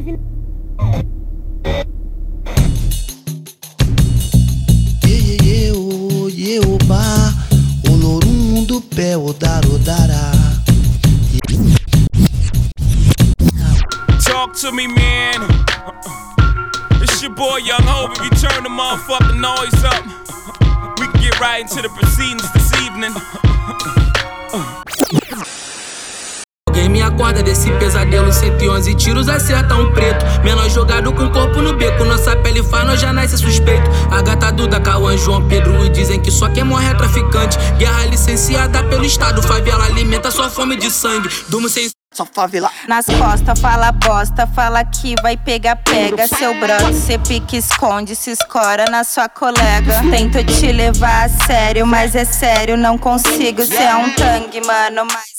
oh. Olorum do pé, odar, odará. Talk to me, man. It's your boy Young Hope. If you turn the motherfucking noise up, we can get right into the proceedings acorda desse pesadelo 111 tiros acerta um preto Menor jogado com corpo no beco Nossa pele faz, nós já nasce suspeito A gata Duda, Cauã, João Pedro E dizem que só quem morre é traficante Guerra licenciada pelo Estado Favela alimenta sua fome de sangue Durmo sem Só favela. Nas costas, fala bosta, fala que vai pegar, pega seu brother. Cê pique, esconde, se escora na sua colega. Tento te levar a sério, mas é sério, não consigo. Cê é um tangue, mano, mas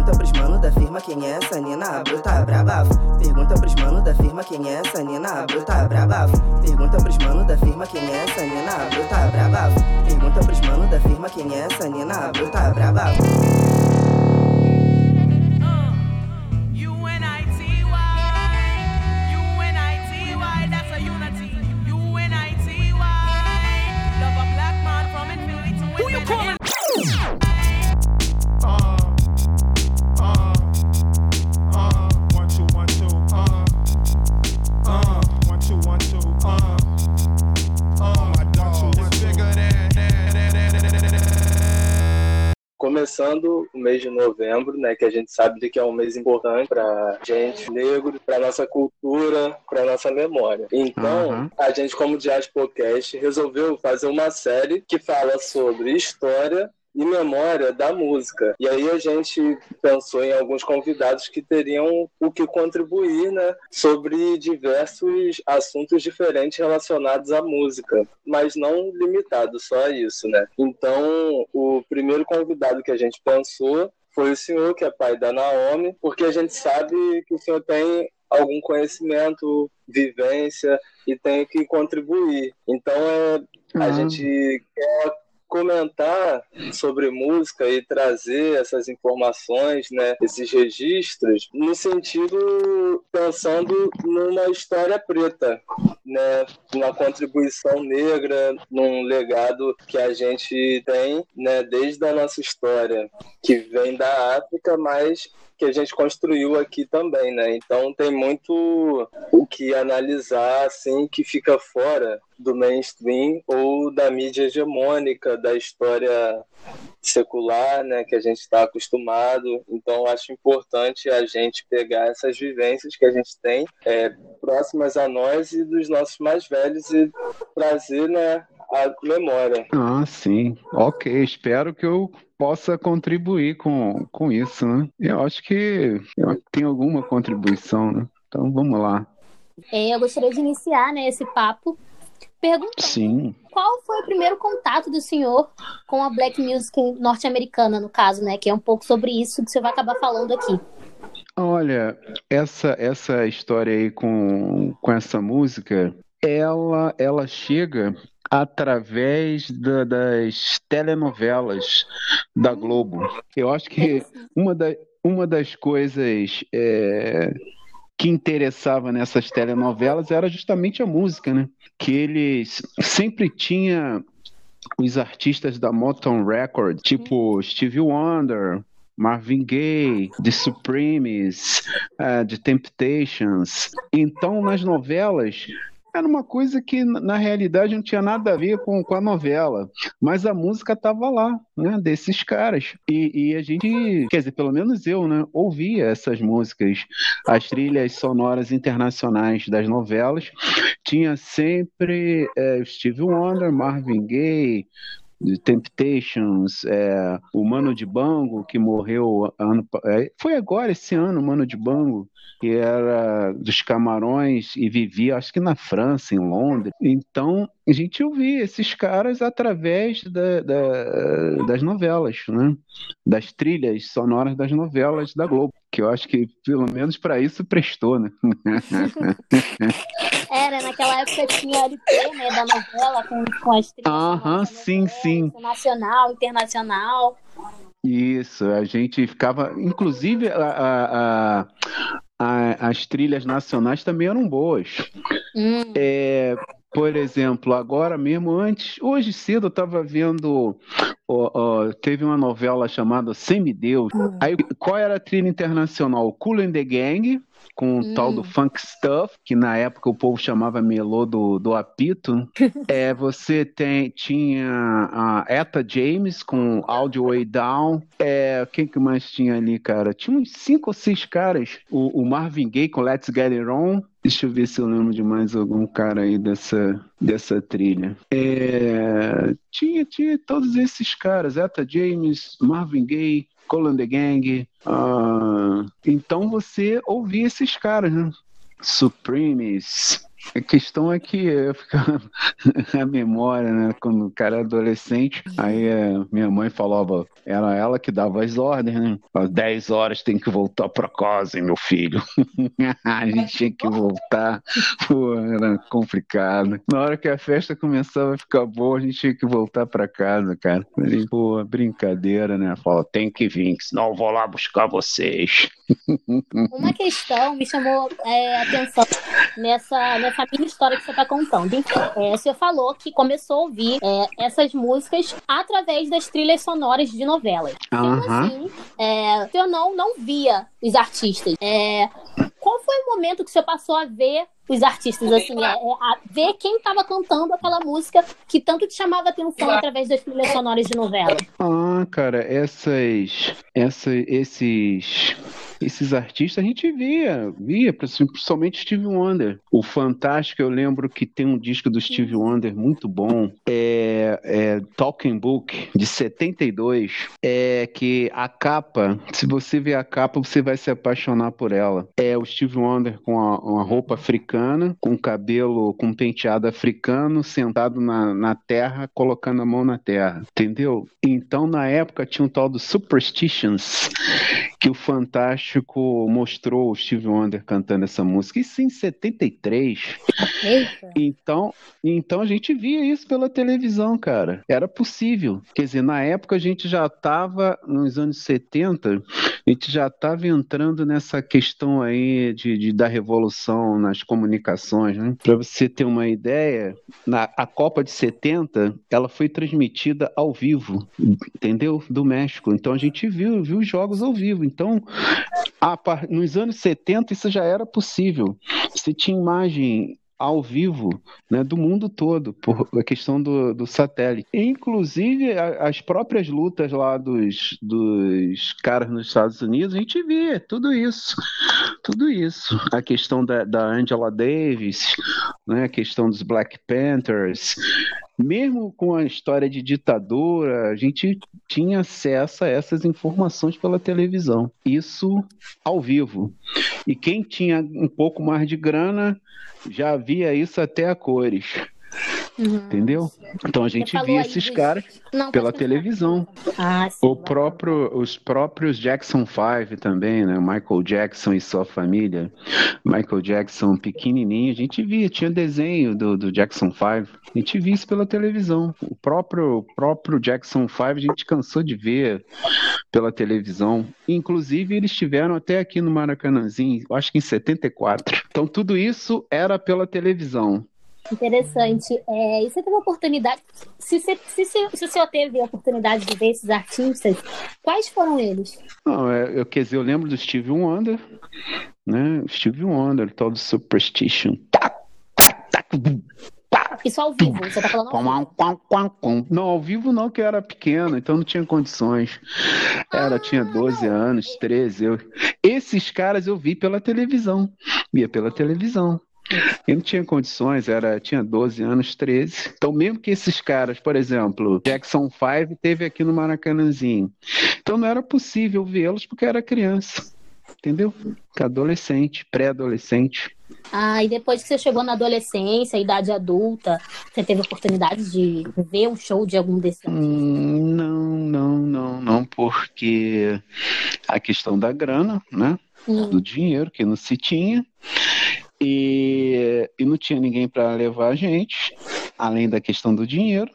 Pergunta pros mano da firma quem é essa Nina bruta braba. Pergunta pros mano da firma quem é essa Nina bruta braba. Pergunta pros mano da firma quem é essa Nina bruta braba. Pergunta pros mano da firma quem é essa Nina bruta braba. Começando o mês de novembro, né, que a gente sabe que é um mês importante para gente negro, para nossa cultura, para nossa memória. Então, Uhum. a gente, como Jazz Podcast, resolveu fazer uma série que fala sobre história e memória da música. E aí a gente pensou em alguns convidados que teriam o que contribuir, né, sobre diversos assuntos diferentes relacionados à música, mas não limitado só a isso, né? Então, o primeiro convidado que a gente pensou foi o senhor, que é pai da Naomi, porque a gente sabe que o senhor tem algum conhecimento, vivência e tem que contribuir. Então, é, a Ah. gente quer comentar sobre música e trazer essas informações, né, esses registros, no sentido pensando numa história preta, né, uma contribuição negra, num legado que a gente tem, né, desde a nossa história, que vem da África, mas que a gente construiu aqui também, né? Então tem muito o que analisar, assim, que fica fora do mainstream ou da mídia hegemônica, da história secular, né, que a gente está acostumado. Então acho importante a gente pegar essas vivências que a gente tem é, próximas a nós e dos nossos mais velhos e trazer, né, a memória. Ah, sim. Ok, espero que eu possa contribuir com, com isso, né? Eu acho que eu tenho alguma contribuição, né? Então vamos lá. É, eu gostaria de iniciar né, esse papo perguntando Sim. qual foi o primeiro contato do senhor com a black music norte-americana, no caso, né? Que é um pouco sobre isso que você vai acabar falando aqui. Olha, essa essa história aí com, com essa música, ela ela chega através da- das telenovelas da Globo. Eu acho que uma, da, uma das coisas é, que interessava nessas telenovelas era justamente a música, né? Que eles sempre tinha os artistas da Motown Record, tipo Stevie Wonder, Marvin Gaye, The Supremes, eh, The Temptations. Então, nas novelas, era uma coisa que na realidade não tinha nada a ver com, com a novela, mas a música estava lá, né, desses caras. E, e a gente, quer dizer, pelo menos eu, né, ouvia essas músicas, as trilhas sonoras internacionais das novelas. Tinha sempre eh, Stevie Wonder, Marvin Gaye, The Temptations, é, o Mano de Bango, que morreu ano, é, foi agora, esse ano, o Mano de Bango, que era dos Camarões e vivia, acho que na França, em Londres. Então, a gente ouvia esses caras através da- da- das novelas, né? Das trilhas sonoras das novelas da Globo, que eu acho que, pelo menos para isso, prestou, né? Era, naquela época tinha LP, né, da novela com, com as trilhas Aham, sim, novela, sim. Nacional, internacional. Isso, a gente ficava. Inclusive, a, a, a, as trilhas nacionais também eram boas. Hum. É, por exemplo, agora mesmo, antes, hoje cedo eu estava vendo, ó, ó, teve uma novela chamada Semideus. Aí, qual era a trilha internacional? Cool and the Gang, com o tal do Funk Stuff, que na época o povo chamava melô do, do apito. é, você tem, tinha a Etta James com Audio Way Down. É, quem que mais tinha ali, cara? Tinha uns cinco ou seis caras. O, o Marvin Gaye com Let's Get It On. Deixa eu ver se eu lembro de mais algum cara aí dessa, dessa trilha. É, tinha, tinha todos esses caras, Etta James, Marvin Gaye, Colin the Gang. ah, então você ouvia esses caras, né? Supremes. A questão é que eu ficava a memória, né? Quando o cara é adolescente, aí é, minha mãe falava, era ela que dava as ordens, né? Às 10 horas tem que voltar pra casa, hein, meu filho. a gente tinha que voltar. Pô, era complicado. Na hora que a festa começava a ficar boa, a gente tinha que voltar pra casa, cara. Pô, brincadeira, né? Fala, tem que vir, senão eu vou lá buscar vocês. Uma questão me chamou é, a atenção nessa, nessa mini história que você está contando. É, o senhor falou que começou a ouvir é, essas músicas através das trilhas sonoras de novelas. Sendo Aham. assim, é, o senhor não, não via os artistas. É, qual foi o momento que o senhor passou a ver os artistas, assim, é, é, a ver quem estava cantando aquela música que tanto te chamava a atenção através das trilhas sonoras de novela? Ah, cara, essas, essa, esses, esses artistas a gente via, via, principalmente Steve Wonder. O Fantástico, eu lembro que tem um disco do Steve Wonder muito bom, é, é Talking Book, de 72, é que a capa, se você ver a capa, você vai se apaixonar por ela. É o Steve Wonder com a, uma roupa africana, com cabelo, com penteado africano, sentado na, na terra, colocando a mão na terra, entendeu? Então, na época, tinha um tal do Superstitions, que o Fantástico mostrou o Steve Wonder cantando essa música. Isso em 73. Eita. Então, então a gente via isso pela televisão, cara. Era possível. Quer dizer, na época a gente já estava, nos anos 70, a gente já estava entrando nessa questão aí de, de- da revolução nas comunicações, né? Para você ter uma ideia, na, a Copa de 70, ela foi transmitida ao vivo, entendeu? Do México. Então a gente viu, viu os jogos ao vivo. Então, a nos anos 70 isso já era possível. Você tinha imagem ao vivo né, do mundo todo, por a questão do, do satélite. Inclusive, a- as próprias lutas lá dos, dos caras nos Estados Unidos, a gente via tudo isso. Tudo isso. A questão da, da Angela Davis, né, a questão dos Black Panthers. Mesmo com a história de ditadura, a gente tinha acesso a essas informações pela televisão. Isso ao vivo. E quem tinha um pouco mais de grana já via isso até a cores. Entendeu? Então a gente via esses caras pela televisão. Ah, sim. O próprio, os próprios Jackson 5 também, né? Michael Jackson e sua família. Michael Jackson pequenininho, a gente via, tinha desenho do, do Jackson 5. A gente via isso pela televisão. O próprio, o próprio Jackson 5 a gente cansou de ver pela televisão. Inclusive, eles estiveram até aqui no Maracanãzinho, acho que em 74. Então, tudo isso era pela televisão. Interessante. É, e você teve a oportunidade. Se, se, se, se o senhor teve a oportunidade de ver esses artistas, quais foram eles? Não, é, eu, quer dizer, eu lembro do Steve Wonder, né? Steve Wonder, tal do Superstition. Tá, tá, tá, Isso ao vivo, você tá falando ao vivo. Não, ao vivo não, que eu era pequeno, então não tinha condições. Era, tinha 12 anos, 13. Eu... Esses caras eu vi pela televisão. Via pela televisão. Eu não tinha condições, era, tinha 12 anos, 13. Então, mesmo que esses caras, por exemplo, Jackson 5 teve aqui no Maracanãzinho. Então não era possível vê-los porque era criança. Entendeu? Adolescente, pré-adolescente. Ah, e depois que você chegou na adolescência, idade adulta, você teve oportunidade de ver um show de algum desses? Hum, Não, não, não, não, porque a questão da grana, né? Hum. Do dinheiro que não se tinha e, e não tinha ninguém para levar a gente, além da questão do dinheiro.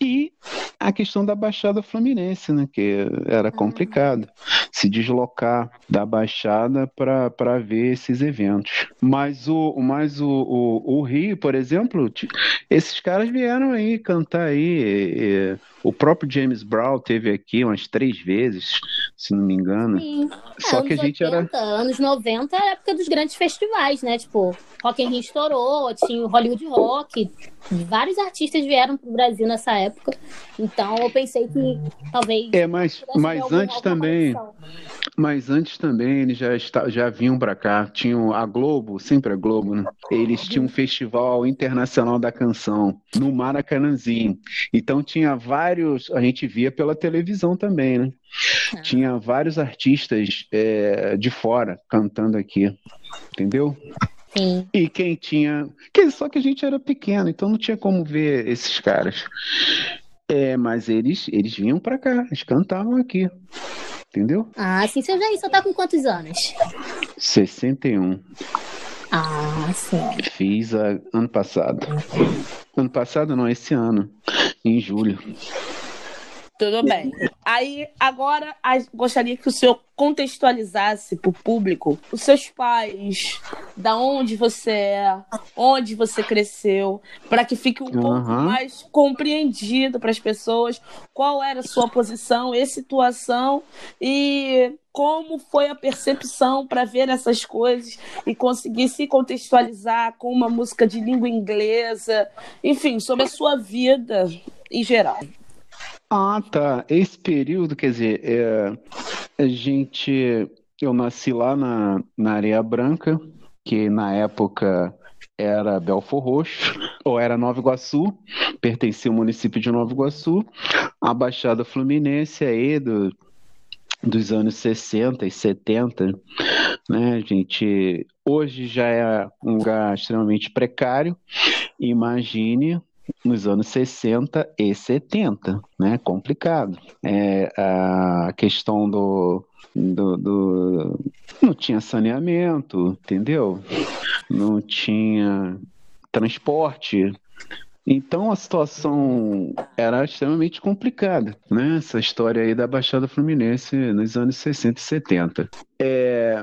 E a questão da Baixada Fluminense, né? Que era complicado se deslocar da Baixada para ver esses eventos. Mas o, mas o, o, o Rio, por exemplo, esses caras vieram aí cantar aí. e- e o próprio James Brown teve aqui umas três vezes, se não me engano. Sim. Só É, que a gente era 80, Anos 90 é a época dos grandes festivais, né? Tipo, Rock in Rio estourou, tinha o Hollywood Rock. Vários artistas vieram pro Brasil nessa época. Então eu pensei que talvez. É, mas, mas algum- antes também, conexão. mas antes também eles já, está, já vinham para cá. Tinham a Globo, sempre a Globo, né? Eles tinham um festival internacional da canção no Maracanãzinho. Então tinha vários, a gente via pela televisão também, né? Tinha vários artistas é, de fora cantando aqui, entendeu? Sim. E quem tinha. Só que a gente era pequeno, então não tinha como ver esses caras. É, mas eles, eles vinham pra cá, eles cantavam aqui. Entendeu? Ah, sim, você já você tá com quantos anos? 61. Ah, sim. Fiz a- ano passado. Ano passado não, esse ano. Em julho. Tudo bem. Aí, agora, gostaria que o senhor contextualizasse para o público os seus pais, da onde você é, onde você cresceu, para que fique um pouco Aham. mais compreendido para as pessoas qual era a sua posição e situação e como foi a percepção para ver essas coisas e conseguir se contextualizar com uma música de língua inglesa, enfim, sobre a sua vida em geral. Ah, tá. Esse período, quer dizer, é, a gente. Eu nasci lá na, na Areia Branca, que na época era Belfor Roxo, ou era Nova Iguaçu, pertencia ao município de Nova Iguaçu, a Baixada Fluminense aí do, dos anos 60 e 70, né, gente? Hoje já é um lugar extremamente precário. Imagine nos anos 60 e 70, né? Complicado. É, a questão do, do, do- Não tinha saneamento, entendeu? Não tinha transporte. Então a situação era extremamente complicada, né? Essa história aí da Baixada Fluminense nos anos 60 e 70. É,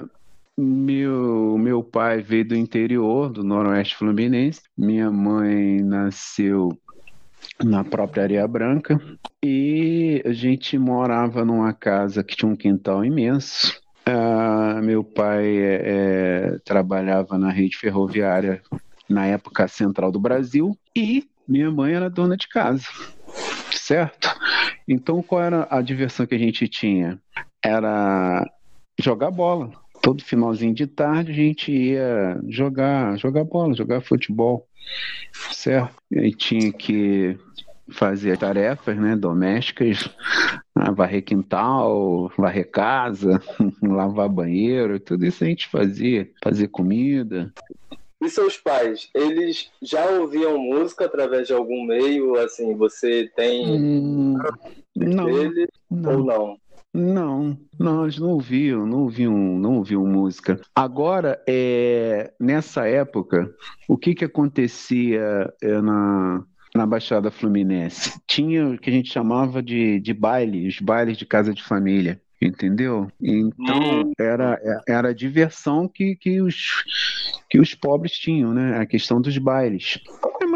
meu, meu pai veio do interior, do Noroeste Fluminense. Minha mãe nasceu na própria Areia Branca. E a gente morava numa casa que tinha um quintal imenso. Ah, meu pai é, trabalhava na rede ferroviária, na época central do Brasil. E minha mãe era dona de casa, certo? Então, qual era a diversão que a gente tinha? Era jogar bola. Todo finalzinho de tarde a gente ia jogar, jogar bola, jogar futebol, certo? E tinha que fazer tarefas, né, domésticas, ah, varrer quintal, varrer casa, lavar banheiro, tudo isso a gente fazia, fazer comida. E seus pais, eles já ouviam música através de algum meio? Assim, você tem Hum, não, dele não. ou não? Não, não, eles não ouviam, não ouviam, não ouviam música. Agora, é, nessa época, o que que acontecia é, na, na Baixada Fluminense? Tinha o que a gente chamava de, de baile, os bailes de casa de família. Entendeu? Então era, era a diversão que, que, os, que os pobres tinham, né? A questão dos bailes.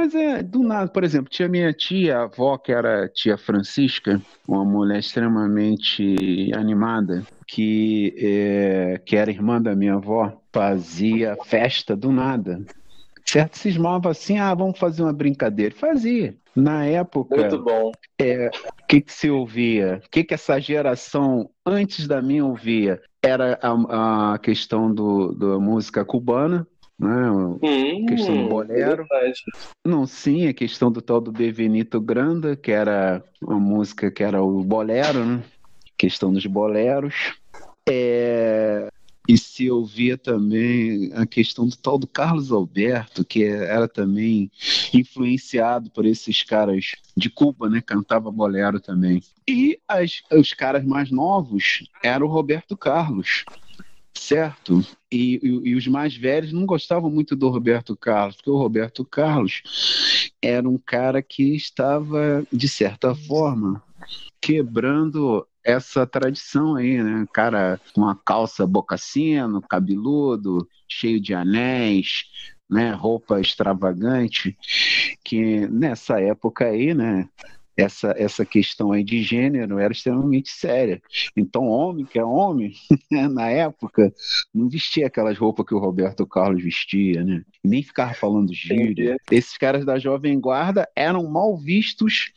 Mas é do nada, por exemplo, tinha minha tia, a avó, que era tia Francisca, uma mulher extremamente animada, que, é, que era irmã da minha avó, fazia festa do nada. Certo? Cismava assim, ah, vamos fazer uma brincadeira. Fazia. Na época, Muito bom. é, o que, que se ouvia? O que, que essa geração antes da minha ouvia? Era a, a questão do, da música cubana, né? Hum, questão do bolero. interessante. Não, sim, a questão do tal do Bevenito Granda, que era uma música que era o bolero, né? Questão dos boleros. É, E se ouvia também a questão do tal do Carlos Alberto, que era também influenciado por esses caras de Cuba, né? Cantava bolero também. E as- os caras mais novos era o Roberto Carlos, certo? E, e- e os mais velhos não gostavam muito do Roberto Carlos, porque o Roberto Carlos era um cara que estava, de certa forma, quebrando essa tradição aí, né? Cara com uma calça bocassino, cabeludo, cheio de anéis, né? Roupa extravagante, que nessa época aí, né? Essa, essa questão aí de gênero era extremamente séria. Então, homem que é homem, na época, não vestia aquelas roupas que o Roberto Carlos vestia, né? Nem ficava falando gíria. Esses caras da Jovem Guarda eram mal vistos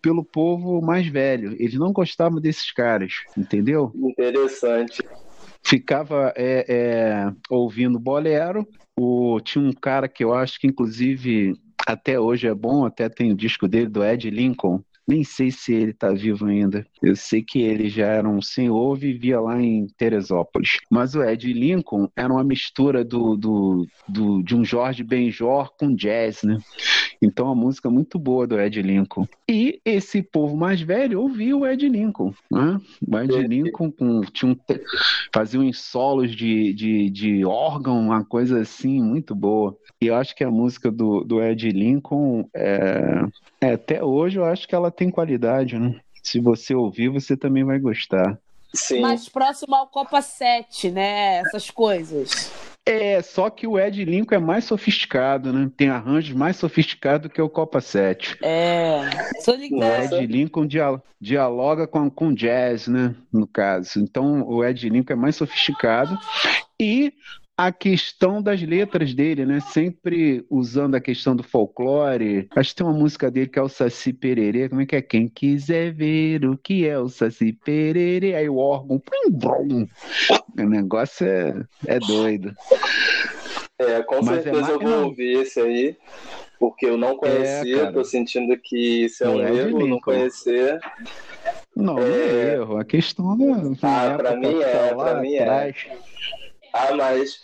pelo povo mais velho. Eles não gostavam desses caras, entendeu? Interessante. Ficava é, é, ouvindo bolero. O, tinha um cara que eu acho que, inclusive, até hoje é bom, até tem o disco dele, do Ed Lincoln. Nem sei se ele está vivo ainda. Eu sei que ele já era um senhor, vivia lá em Teresópolis. Mas o Ed Lincoln era uma mistura do, do, do de um Jorge Benjor com jazz, né? Então a música é muito boa do Ed Lincoln. E esse povo mais velho ouvia o Ed Lincoln. Né? O Ed Lincoln com, tinha um, fazia uns solos de, de, de órgão, uma coisa assim muito boa. E eu acho que a música do, do Ed Lincoln, é, é, até hoje, eu acho que ela tem qualidade. Né? Se você ouvir, você também vai gostar. Sim. Mais próximo ao Copa 7, né? Essas coisas. É, só que o Ed Lincoln é mais sofisticado, né? Tem arranjos mais sofisticados que o Copa 7. É, sou ligado. O Ed Lincoln dialoga com, com jazz, né? No caso. Então, o Ed Lincoln é mais sofisticado. E a questão das letras dele, né? Sempre usando a questão do folclore. Acho que tem uma música dele que é o Saci Pererê. Como é que é? Quem quiser ver o que é o Saci Pererê. Aí o órgão. O negócio é, é doido. É, com Mas é certeza é eu vou ouvir esse aí. Porque eu não conhecia, é, tô sentindo que isso é um é erro, não conhecer. Não, não é erro. A questão é. Ah, pra mim é, pra mim é. Ah, mas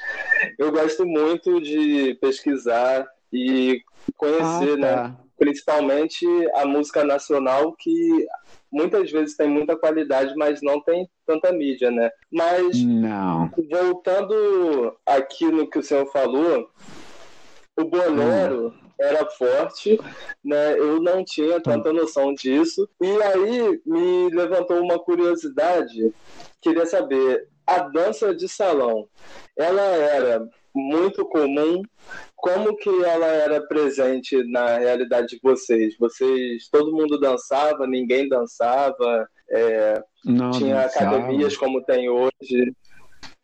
eu gosto muito de pesquisar e conhecer, ah, tá. né? Principalmente a música nacional que muitas vezes tem muita qualidade, mas não tem tanta mídia, né? Mas não. voltando aqui no que o senhor falou, o bolero hum. era forte, né? Eu não tinha tanta noção disso. E aí me levantou uma curiosidade. Queria saber, a dança de salão, ela era muito comum. Como que ela era presente na realidade de vocês? Vocês, todo mundo dançava, ninguém dançava, é, não, tinha academias como tem hoje.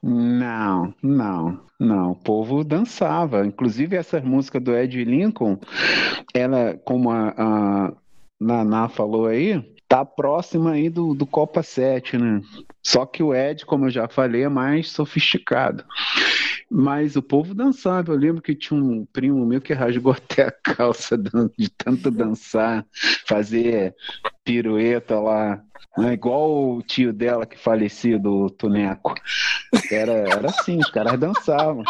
Não, não, não. O povo dançava. Inclusive essa música do Ed Lincoln, ela, como a, a Naná falou aí, tá próxima aí do, do Copa 7, né? Só que o Ed, como eu já falei, é mais sofisticado. Mas o povo dançava. Eu lembro que tinha um primo meu que rasgou até a calça de tanto dançar, fazer pirueta lá. Né? Igual o tio dela que falecia, do Tuneco. Era, era assim, os caras dançavam.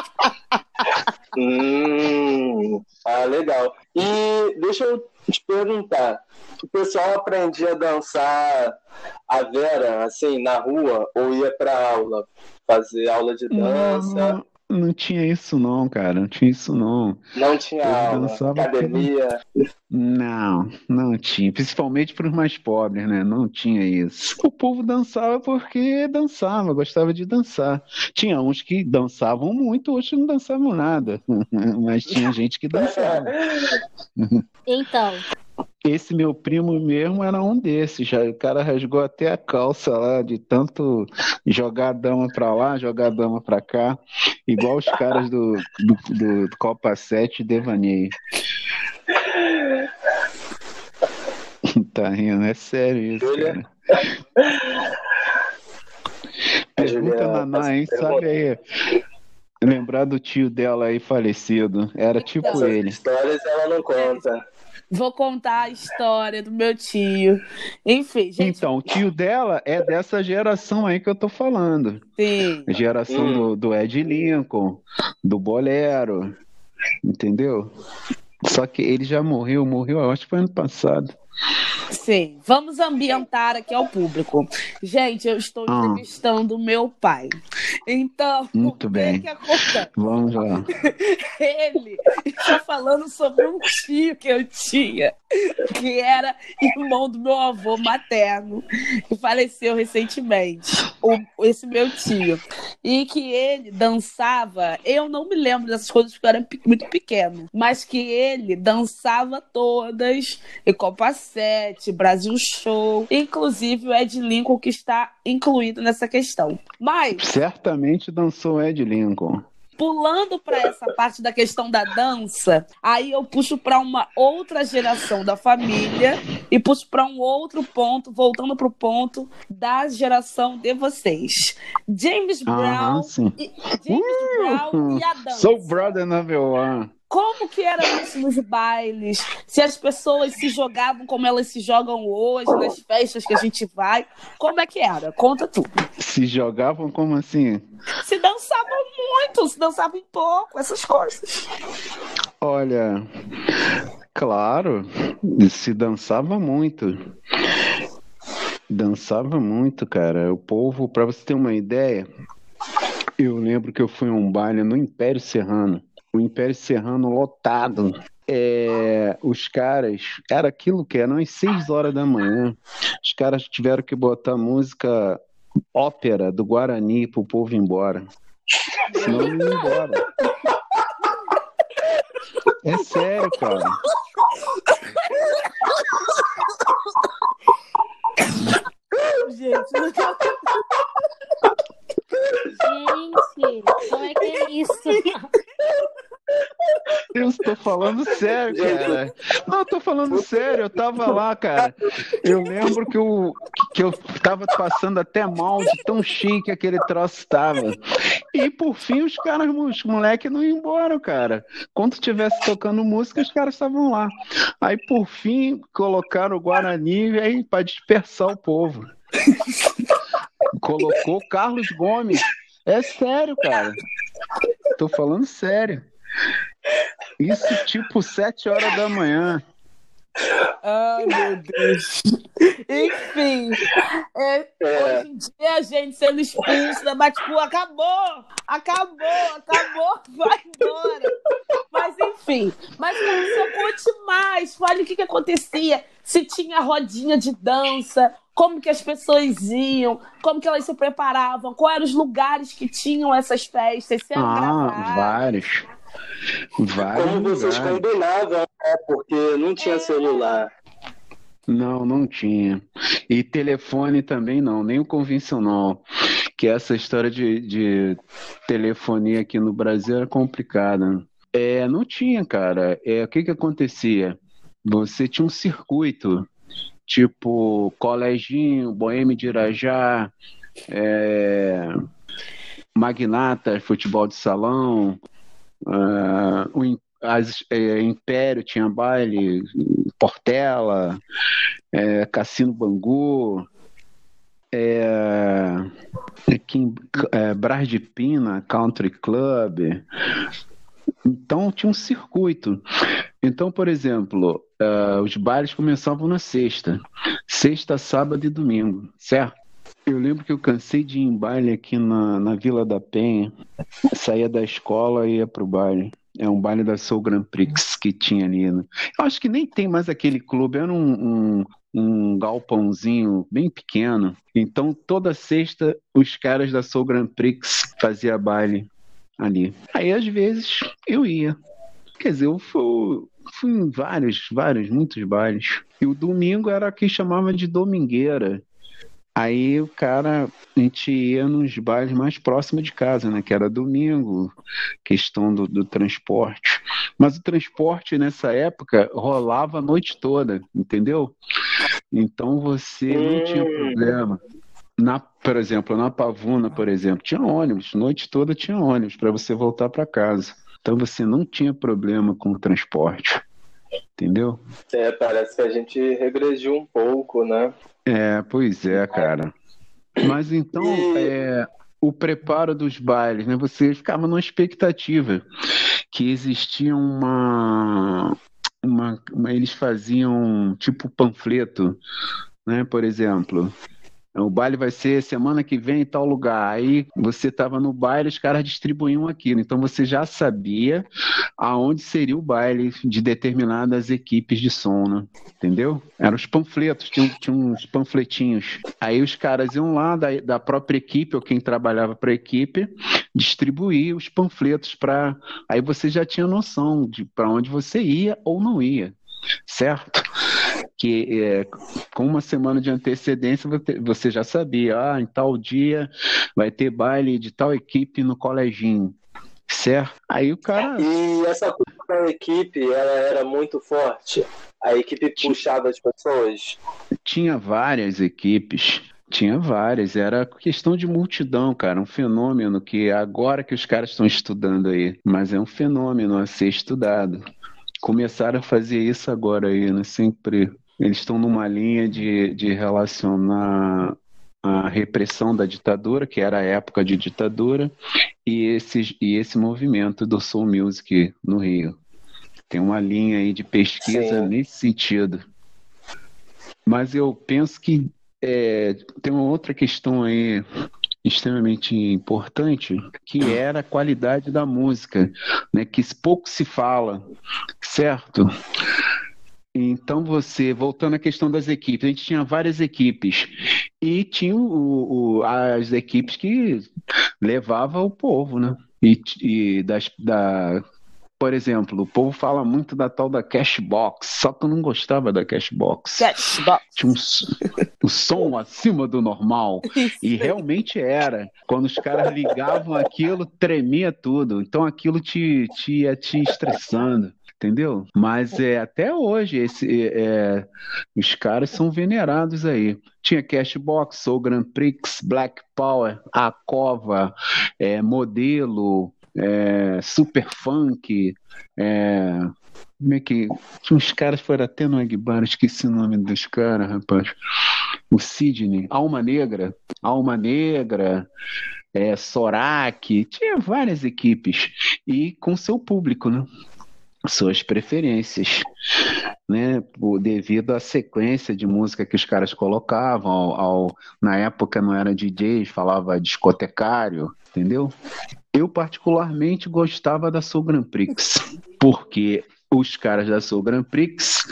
Hum, ah, legal. E deixa eu te perguntar, o pessoal aprendia a dançar a Vera, assim, na rua, ou ia pra aula, fazer aula de dança? Não, não tinha isso não, cara, não tinha isso não. Não tinha Eu aula, academia? Não, não tinha, principalmente para os mais pobres, né, não tinha isso. O povo dançava porque dançava, gostava de dançar. Tinha uns que dançavam muito, outros não dançavam nada, mas tinha gente que dançava. Então, esse meu primo mesmo era um desses. Já, o cara rasgou até a calça lá de tanto jogar a dama pra lá, jogar a dama pra cá. Igual os caras do, do, do, Copa 7 Devaneio. tá rindo, é sério isso, cara. Pergunta Naná, hein? Sabe aí. Lembrar do tio dela aí falecido. Era tipo Essas ele. histórias ela não conta. Vou contar a história do meu tio. Enfim, gente. Então, o tio dela é dessa geração aí que eu tô falando. Sim. Geração do, do Ed Lincoln, do Bolero. Entendeu? Só que ele já morreu, morreu, eu acho que foi ano passado. Sim, vamos ambientar aqui ao público. Gente, eu estou Ah. entrevistando meu pai. Então, Muito o bem. que, que acontece? Vamos lá. Ele está falando sobre um tio que eu tinha, que era irmão do meu avô materno, que faleceu recentemente. O, esse meu tio. E que ele dançava. Eu não me lembro dessas coisas porque eu era muito pequeno. Mas que ele dançava todas. E Copa 7, Brasil Show. Inclusive o Ed Lincoln, que está incluído nessa questão. Mas. Certamente dançou Ed Lincoln. Pulando para essa parte da questão da dança, aí eu puxo para uma outra geração da família e puxo para um outro ponto, voltando para o ponto da geração de vocês. James Brown, e, James Brown e a dança. Sou brother number one. Como que era isso nos bailes? Se as pessoas se jogavam como elas se jogam hoje, nas festas que a gente vai. Como é que era? Conta tudo. Se jogavam como assim? Se dançavam muito, se dançavam pouco, essas coisas. Olha, claro, se dançava muito. Dançava muito, cara. O povo, pra você ter uma ideia, eu lembro que eu fui a um baile no Império Serrano. O Império Serrano lotado. É, os caras, era aquilo que eram às 6 horas da manhã. Os caras tiveram que botar música ópera do Guarani pro povo ir embora. Senão não ia embora. É sério, cara. Estou falando sério, cara. Não, eu tô falando sério. Eu tava lá, cara. Eu lembro que eu, que eu tava passando até mal de tão chique aquele troço tava. E por fim, os caras, os moleques não iam embora, cara. Quando tivesse tocando música, os caras estavam lá. Aí por fim, colocaram o Guarani aí para dispersar o povo. Colocou Carlos Gomes. É sério, cara. Tô falando sério. Isso tipo sete horas da manhã. Ai, meu Deus. Enfim, é, É. hoje em dia a gente sendo expulso da Batipu acabou, acabou, acabou, vai embora. Mas enfim, mas Larissa, conte mais, fale o que, que acontecia, se tinha rodinha de dança, como que as pessoas iam, como que elas se preparavam, quais eram os lugares que tinham essas festas, se Ah, vários. Vários Como vocês combinavam, né? Porque não tinha celular. Não, não tinha. E telefone também não, nem o convencional. Que essa história de, de telefonia aqui no Brasil era complicada. É, não tinha, cara. É, o que que acontecia? Você tinha um circuito, tipo Coleginho, Boêmio de Irajá, é, Magnata, futebol de salão, ah, o as- é, Império tinha baile, Portela, é, Cassino Bangu, é, em é, Brás de Pina, Country Club. Então tinha um circuito. Então, por exemplo, ah, os bailes começavam na sexta, sexta, sábado e domingo, certo? Eu lembro que eu cansei de ir em baile aqui na, na Vila da Penha, saía da escola e ia pro baile. É um baile da Soul Grand Prix que tinha ali. né? Eu acho que nem tem mais aquele clube, era um, um, um galpãozinho bem pequeno. Então toda sexta os caras da Soul Grand Prix faziam baile ali. Aí às vezes eu ia. Quer dizer, eu fui, fui em vários, vários, muitos bailes. E o domingo era o que chamava de domingueira. Aí o cara, a gente ia nos bailes mais próximos de casa, né? Que era domingo, questão do, do transporte. Mas o transporte nessa época rolava a noite toda, entendeu? Então você não tinha Hum. problema. Na, por exemplo, na Pavuna, por exemplo, tinha ônibus, noite toda tinha ônibus para você voltar para casa. Então você não tinha problema com o transporte, entendeu? É, parece que a gente regrediu um pouco, né? É, pois é, cara. Mas então, é, o preparo dos bailes, né? Você ficava numa expectativa que existia uma uma, uma- eles faziam tipo panfleto, né? Por exemplo, o baile vai ser semana que vem em tal lugar. Aí você estava no baile, os caras distribuíam aquilo. Então você já sabia aonde seria o baile de determinadas equipes de som, né? Entendeu? Eram os panfletos, tinha, tinha uns panfletinhos. Aí os caras iam lá da, da própria equipe, ou quem trabalhava para a equipe, distribuir os panfletos para. Aí você já tinha noção de para onde você ia ou não ia, certo? Que é, com uma semana de antecedência você- já sabia, ah, em tal dia vai ter baile de tal equipe no coleginho, certo? Aí o cara. E essa coisa da equipe, ela era muito forte. A equipe puxava as pessoas. Tinha várias equipes. Tinha várias, era questão de multidão, cara, um fenômeno que agora que os caras estão estudando aí, mas é um fenômeno a ser estudado. Começaram a fazer isso agora aí, né? Sempre eles estão numa linha de, de relacionar a repressão da ditadura, que era a época de ditadura, e esse, e esse movimento do soul music no Rio. Tem uma linha aí de pesquisa Sim. nesse sentido. Mas eu penso que é, tem uma outra questão aí extremamente importante, que era a qualidade da música, né? Que pouco se fala, certo? Então você, voltando à questão das equipes, a gente tinha várias equipes e tinha o- o- as equipes que levavam o povo, né? E, e das, da, por exemplo, o povo fala muito da tal da Cashbox, só que eu não gostava da Cashbox. Cashbox. Tinha um, um som acima do normal. E realmente era. Quando os caras ligavam aquilo, tremia tudo. Então aquilo te, te ia te estressando. Entendeu? Mas é, até hoje esse, é, os caras são venerados aí. Tinha Cashbox, Soul Grand Prix, Black Power, A Cova, é, Modelo, é, Super Funk, é, como é que. Tinha uns caras foram até no Egbar, esqueci o nome dos caras, rapaz. O Sidney, Alma Negra, Alma Negra, é, Sorak, tinha várias equipes e com seu público, né? Suas preferências, né? Devido à sequência de música que os caras colocavam, ao, ao- na época não era DJ, falava discotecário, entendeu? Eu particularmente gostava da Soul Grand Prix, porque os caras da Soul Grand Prix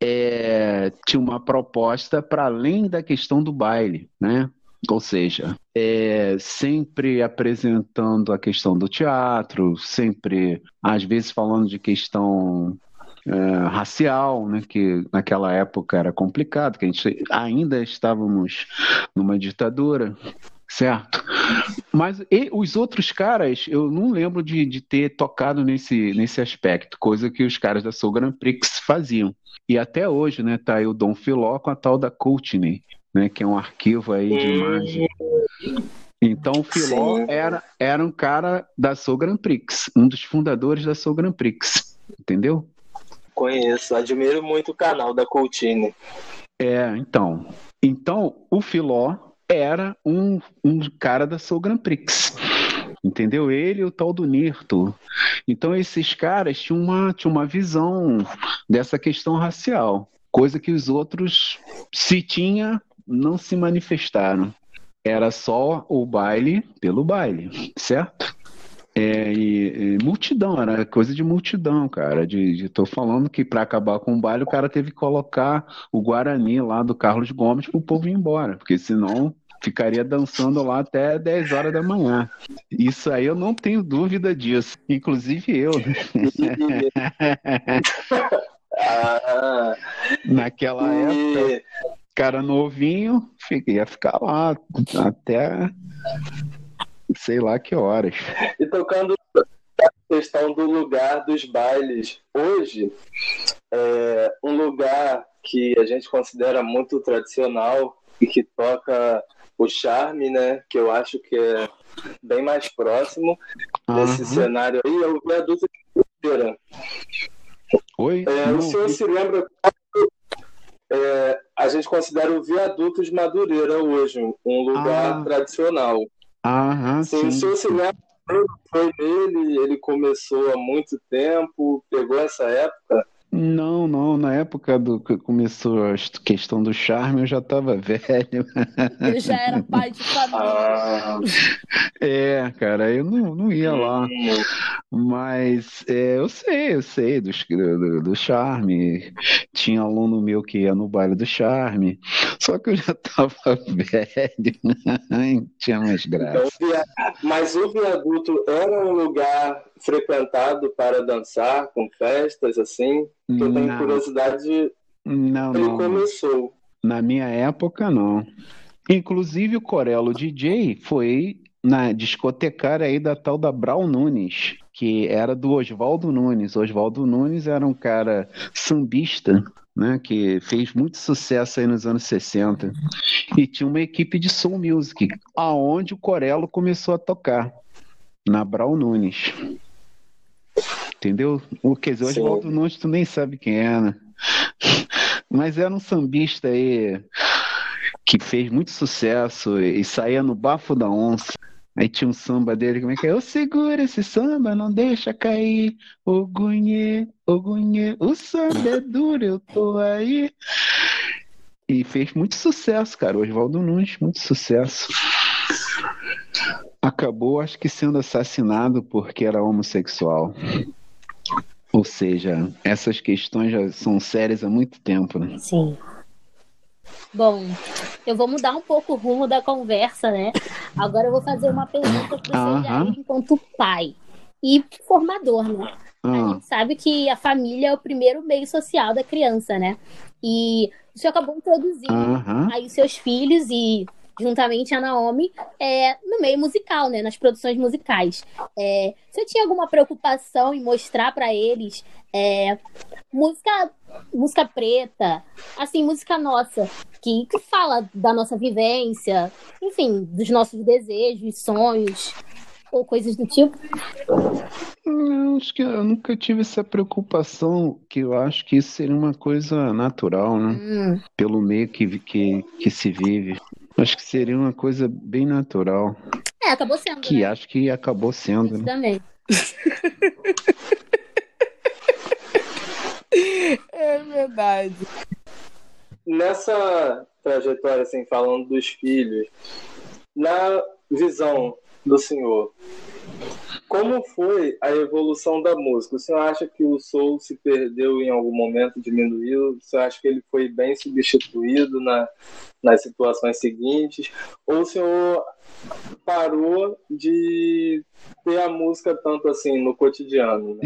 é, tinham uma proposta para além da questão do baile, né? Ou seja, é, sempre apresentando a questão do teatro, sempre, às vezes, falando de questão é, racial, né? Que naquela época era complicado, que a gente ainda estávamos numa ditadura, certo? Mas e os outros caras, eu não lembro de, de ter tocado nesse, nesse aspecto, coisa que os caras da Soul Grand Prix faziam. E até hoje, né, tá aí o Dom Filó com a tal da Courtney, né, que é um arquivo aí de imagem. Então o Filó Sim. era, era um cara da Soul Grand Prix, um dos fundadores da Soul Grand Prix, entendeu? Conheço, admiro muito o canal da Coutinho. É, então. Então, o Filó era um, um cara da Soul Grand Prix. Entendeu? Ele e o tal do Nirto. Então, esses caras tinham uma, tinham uma visão dessa questão racial. Coisa que os outros, se tinha, não se manifestaram. Era só o baile pelo baile, certo? É, e, e multidão, era coisa de multidão, cara. De, de- tô falando que para acabar com o baile, o cara teve que colocar o Guarani lá do Carlos Gomes pro povo ir embora, porque senão ficaria dançando lá até 10 horas da manhã. Isso aí eu não tenho dúvida disso. Inclusive eu. né? Ah, Naquela época, cara novinho, ia ficar lá até sei lá que horas. E tocando a questão do lugar dos bailes, hoje, é um lugar que a gente considera muito tradicional e que toca o charme, né? Que eu acho que é bem mais próximo desse Aham. cenário aí, é o viaduto de Madureira. Oi? É, o senhor se lembra? é, a gente considera o viaduto de Madureira hoje um lugar Ah. tradicional. Aham, Sim, o se lembra? Foi nele, ele começou há muito tempo, pegou essa época. Não, não, na época do que começou a questão do charme, eu já estava velho. Ele já era pai de família. Ah, É, cara, eu não, não ia lá. Mas é, eu sei, eu sei do, do, do charme. Tinha aluno meu que ia no baile do charme. Só que eu já estava velho, não tinha mais então, graça. o via- mas o viaduto era um lugar frequentado para dançar, com festas, assim? Porque eu tenho Não, curiosidade de não, ele não. começou. Na minha época, não. Inclusive, o Corelo DJ foi na discotecária aí da tal da Brau Nunes, que era do Oswaldo Nunes. Oswaldo Nunes era um cara sambista, né, que fez muito sucesso aí nos anos 60. E tinha uma equipe de soul music, aonde o Corelo começou a tocar, na Brau Nunes. Entendeu? O, quer dizer, o Sim. Oswaldo Nunes tu nem sabe quem é, né? Mas era um sambista aí que fez muito sucesso e saía no bafo da onça. Aí tinha um samba dele, como é que é? Eu seguro esse samba, não deixa cair. O gunhê, o gunhê, o samba é duro, eu tô aí. E fez muito sucesso, cara. Oswaldo Nunes, muito sucesso. Acabou, acho que sendo assassinado porque era homossexual. Ou seja, essas questões já são sérias há muito tempo, né? Sim. Bom, eu vou mudar um pouco o rumo da conversa, né? Agora eu vou fazer uma pergunta para o Aham. Jair enquanto pai e formador, né? A Ah, gente sabe que a família é o primeiro meio social da criança, né? E o senhor acabou introduzindo aham. aí seus filhos e juntamente a Naomi é, no meio musical, né? Nas produções musicais. É, você tinha alguma preocupação em mostrar para eles é, música, música preta, assim, música nossa, que, que fala da nossa vivência, enfim, dos nossos desejos, sonhos ou coisas do tipo? Eu acho que eu nunca tive essa preocupação, que eu acho que isso seria uma coisa natural, né? Hum, Pelo meio que, que, que se vive. Acho que seria uma coisa bem natural, é, acabou sendo, que né? acho que acabou sendo, Isso né? também. É verdade. Nessa trajetória, assim, falando dos filhos, na visão do senhor, como foi a evolução da música? O senhor acha que o soul se perdeu em algum momento, diminuiu? O senhor acha que ele foi bem substituído na, nas situações seguintes? Ou o senhor parou de ter a música tanto assim no cotidiano? Né?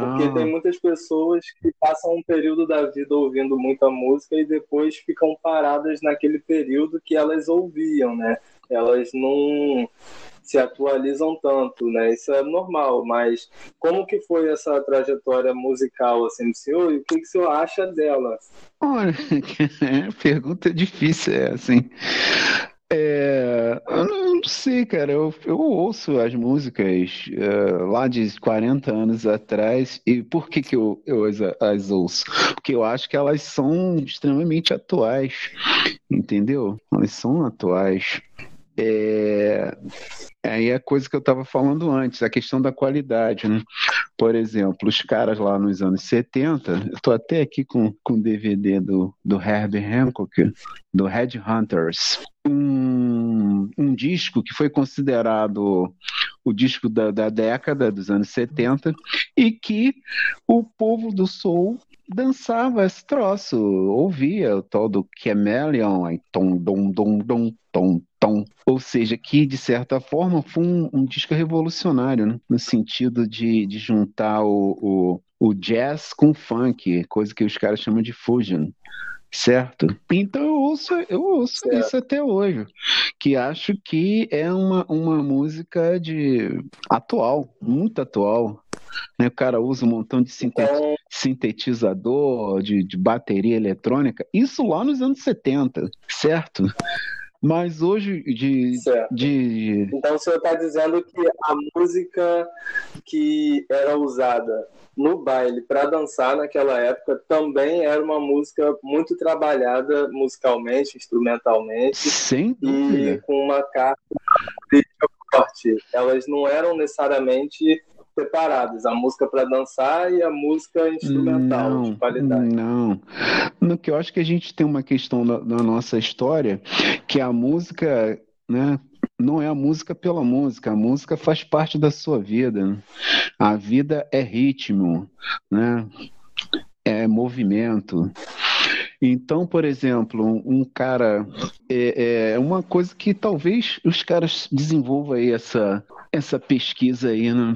Porque tem Não, muitas pessoas que passam um período da vida ouvindo muita música e depois ficam paradas naquele período que elas ouviam, né? Elas não se atualizam tanto, né? Isso é normal, mas como que foi essa trajetória musical assim do senhor e o que, que o senhor acha dela? olha, pergunta difícil, é assim. É, eu não sei, cara. Eu, eu ouço as músicas é, lá de 40 anos atrás. E por que que eu, eu as, as ouço? Porque eu acho que elas são extremamente atuais, entendeu? Elas são atuais. É, aí é a coisa que eu estava falando antes, a questão da qualidade, né? Por exemplo, os caras lá nos anos 70, eu até aqui com com o DVD do, do Herbie Hancock, do Headhunters, um, um disco que foi considerado o disco da, da década dos anos 70 e que o povo do soul dançava esse troço, ouvia o tal do Chameleon, aí tom, dom, dom, dom, tom, tom. Ou seja, que de certa forma foi um, um disco revolucionário, né? no sentido de, de juntar o, o, o jazz com funk, coisa que os caras chamam de fusion. Certo? Então eu ouço, eu ouço Certo. isso até hoje, que acho que é uma, uma música de atual, muito atual. Né? O cara usa um montão de Então, sintetizador, de, de bateria eletrônica, isso lá nos anos 70, certo? Mas hoje de, certo. de Então o senhor está dizendo que a música que era usada no baile para dançar naquela época também era uma música muito trabalhada musicalmente, instrumentalmente sem e dúvida, com uma carga forte. Elas não eram necessariamente separadas, a música para dançar e a música instrumental não, de qualidade. Não, no que eu acho que a gente tem uma questão na, na nossa história que a música, né, não é a música pela música, a música faz parte da sua vida. A vida é ritmo, né? É movimento. Então, por exemplo, um cara é, é, uma coisa que talvez os caras desenvolvam aí essa essa pesquisa aí, né?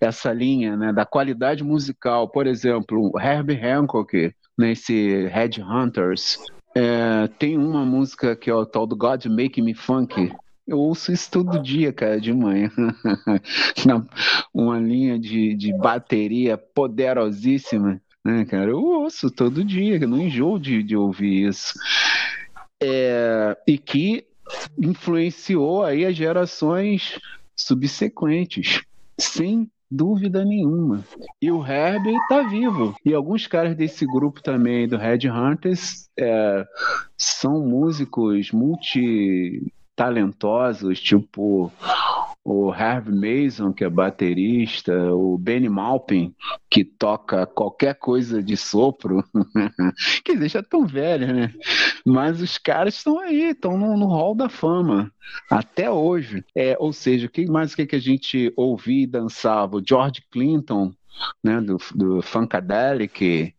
essa linha né, da qualidade musical. Por exemplo, Herbie Hancock, nesse Headhunters, é, tem uma música que é o tal do God Make Me Funk. Eu ouço isso todo dia, cara, de manhã. uma linha de, de bateria poderosíssima né, cara? Eu ouço todo dia, não enjoo de, de ouvir isso. É, e que influenciou aí as gerações subsequentes, sem dúvida nenhuma. E o Herbie está vivo. E alguns caras desse grupo também, do Red Hunters, é, são músicos multi talentosos, tipo o Harvey Mason, que é baterista, o Benny Maupin, que toca qualquer coisa de sopro. Dizer, já tão velho, né? Mas os caras estão aí, estão no, no hall da fama, até hoje. É, ou seja, o que mais que, que a gente ouvia e dançava? O George Clinton, né, do, do Funkadelic,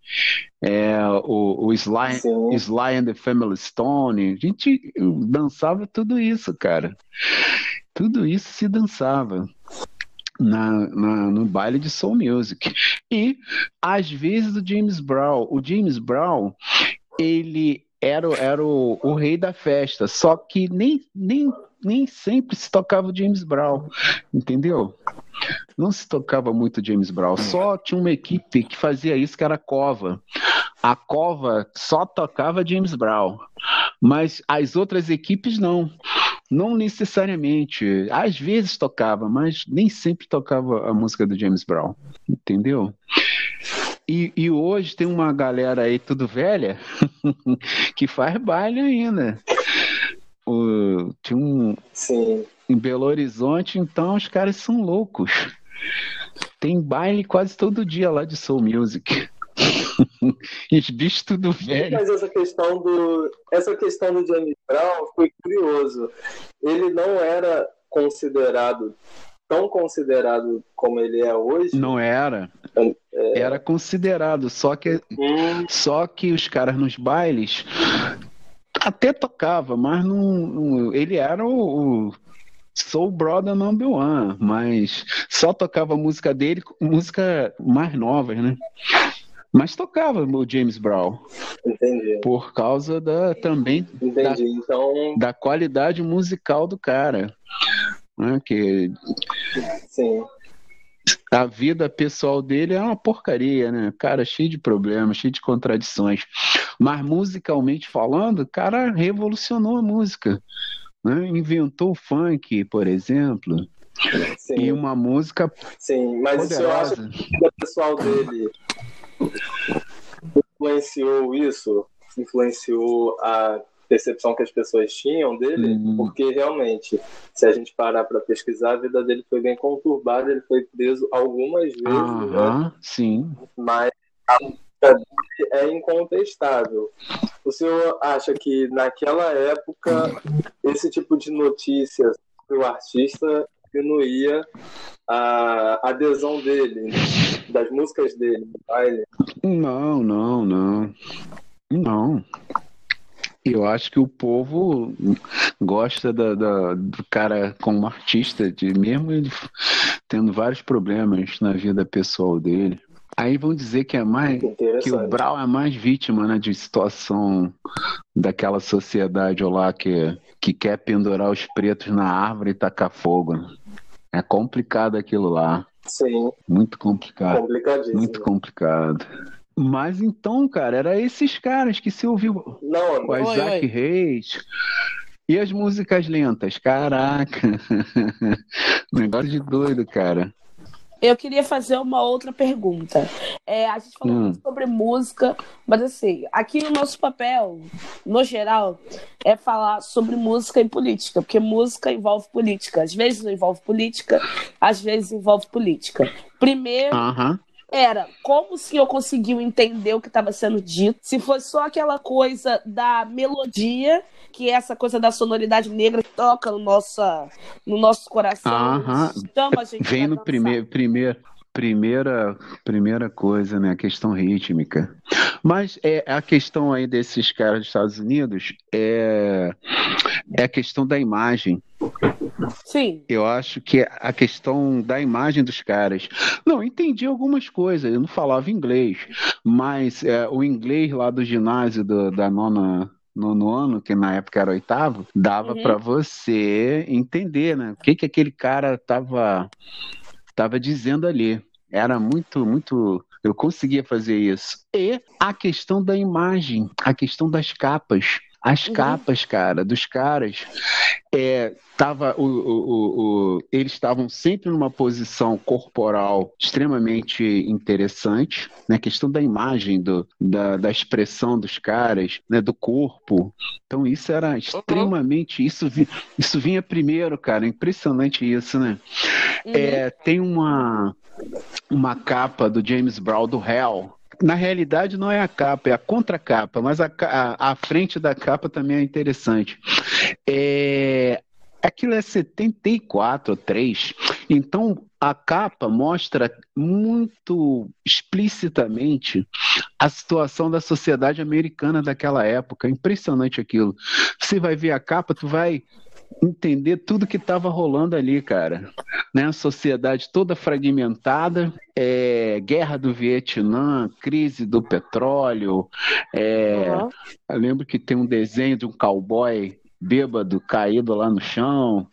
é, o, o Sly, Sly and the Family Stone, a gente dançava tudo isso, cara. Tudo isso se dançava. Na, na, no baile de soul music. E, às vezes, o James Brown. O James Brown, ele era, era o, o rei da festa, só que nem, nem, nem sempre se tocava o James Brown, entendeu? Não se tocava muito James Brown, só tinha uma equipe que fazia isso, que era a Cova. A Cova só tocava James Brown, mas as outras equipes não. Não necessariamente. Às vezes tocava, mas nem sempre tocava a música do James Brown. Entendeu? E, e hoje tem uma galera aí tudo velha que faz baile ainda. O, tinha um. Sim. Em Belo Horizonte, então os caras são loucos. Tem baile quase todo dia lá de Soul Music. Os bichos tudo velho. Mas essa questão do. Essa questão do James Brown foi curioso. Ele não era considerado tão considerado como ele é hoje. Não era. É... Era considerado, só que hum. só que os caras nos bailes até tocava, mas não, não ele era o, o Soul Brother Number One, mas só tocava a música dele, música mais nova, né? Mas tocava o James Brown. Entendi. Por causa da também Entendi. Da, então... da qualidade musical do cara. Né? Que Sim. A vida pessoal dele é uma porcaria, né? Cara, cheio de problemas, cheio de contradições. Mas musicalmente falando, o cara revolucionou a música. Né? Inventou o funk, por exemplo. Sim. E uma música. Sim, mas poderosa. eu acho que a vida pessoal dele influenciou isso, influenciou a percepção que as pessoas tinham dele, uhum. porque realmente, se a gente parar para pesquisar, a vida dele foi bem conturbada, ele foi preso algumas vezes, uhum, né? Sim. Mas a é incontestável. O senhor acha que naquela época esse tipo de notícias o artista diminuía a adesão dele, das músicas dele, do baile? Não, não, não. Não. Eu acho que o povo gosta da, da, do cara como artista, de mesmo ele tendo vários problemas na vida pessoal dele. Aí vão dizer que é mais que o Brown é mais vítima né, de situação daquela sociedade lá que, que quer pendurar os pretos na árvore e tacar fogo. Né? É complicado aquilo lá. Sim. Muito complicado. Complicadíssimo. Muito complicado. Mas então, cara, era esses caras que se ouviu. Não, o Isaac oi, Reis. E as músicas lentas? Caraca! Negócio de doido, cara. eu queria fazer uma outra pergunta. É, a gente falou Hum. muito sobre música, mas assim, aqui o nosso papel, no geral, é falar sobre música e política, porque música envolve política. Às vezes não envolve política, às vezes envolve política. Primeiro, Aham. Era como o senhor conseguiu entender o que estava sendo dito, se foi só aquela coisa da melodia, que é essa coisa da sonoridade negra que toca no, nossa, no nosso coração, Aham. chama a gente Vem no dançar. primeiro, primeiro, primeira, primeira coisa, né? A questão rítmica. Mas é a questão aí desses caras dos Estados Unidos é, é a questão da imagem. Sim. Eu acho que a questão da imagem dos caras. Não, eu entendi algumas coisas. Eu não falava inglês, mas é, o inglês lá do ginásio do- da nona nono ano, que na época era oitavo, dava Uhum. para você entender, né? O que que aquele cara tava tava dizendo ali. Era muito, muito. Eu conseguia fazer isso. E a questão da imagem, a questão das capas. As Uhum. capas, cara, dos caras. É, tava, o, o, o- eles estavam sempre numa posição corporal extremamente interessante, né? A questão da imagem, do, da, da expressão dos caras, né? do corpo. Então isso era extremamente. Isso, vi- isso vinha primeiro, cara. Impressionante isso, né? É, tem uma, uma capa do James Brown do Hell. Na realidade, não é a capa, é a contracapa, mas a, a, a frente da capa também é interessante. É, aquilo é 74 ou 3. Então, a capa mostra muito explicitamente a situação da sociedade americana daquela época. Impressionante aquilo. Você vai ver a capa, tu vai entender tudo que estava rolando ali, cara. Né? A sociedade toda fragmentada, é, guerra do Vietnã, crise do petróleo. é, Aham. eu lembro que tem um desenho de um cowboy bêbado caído lá no chão,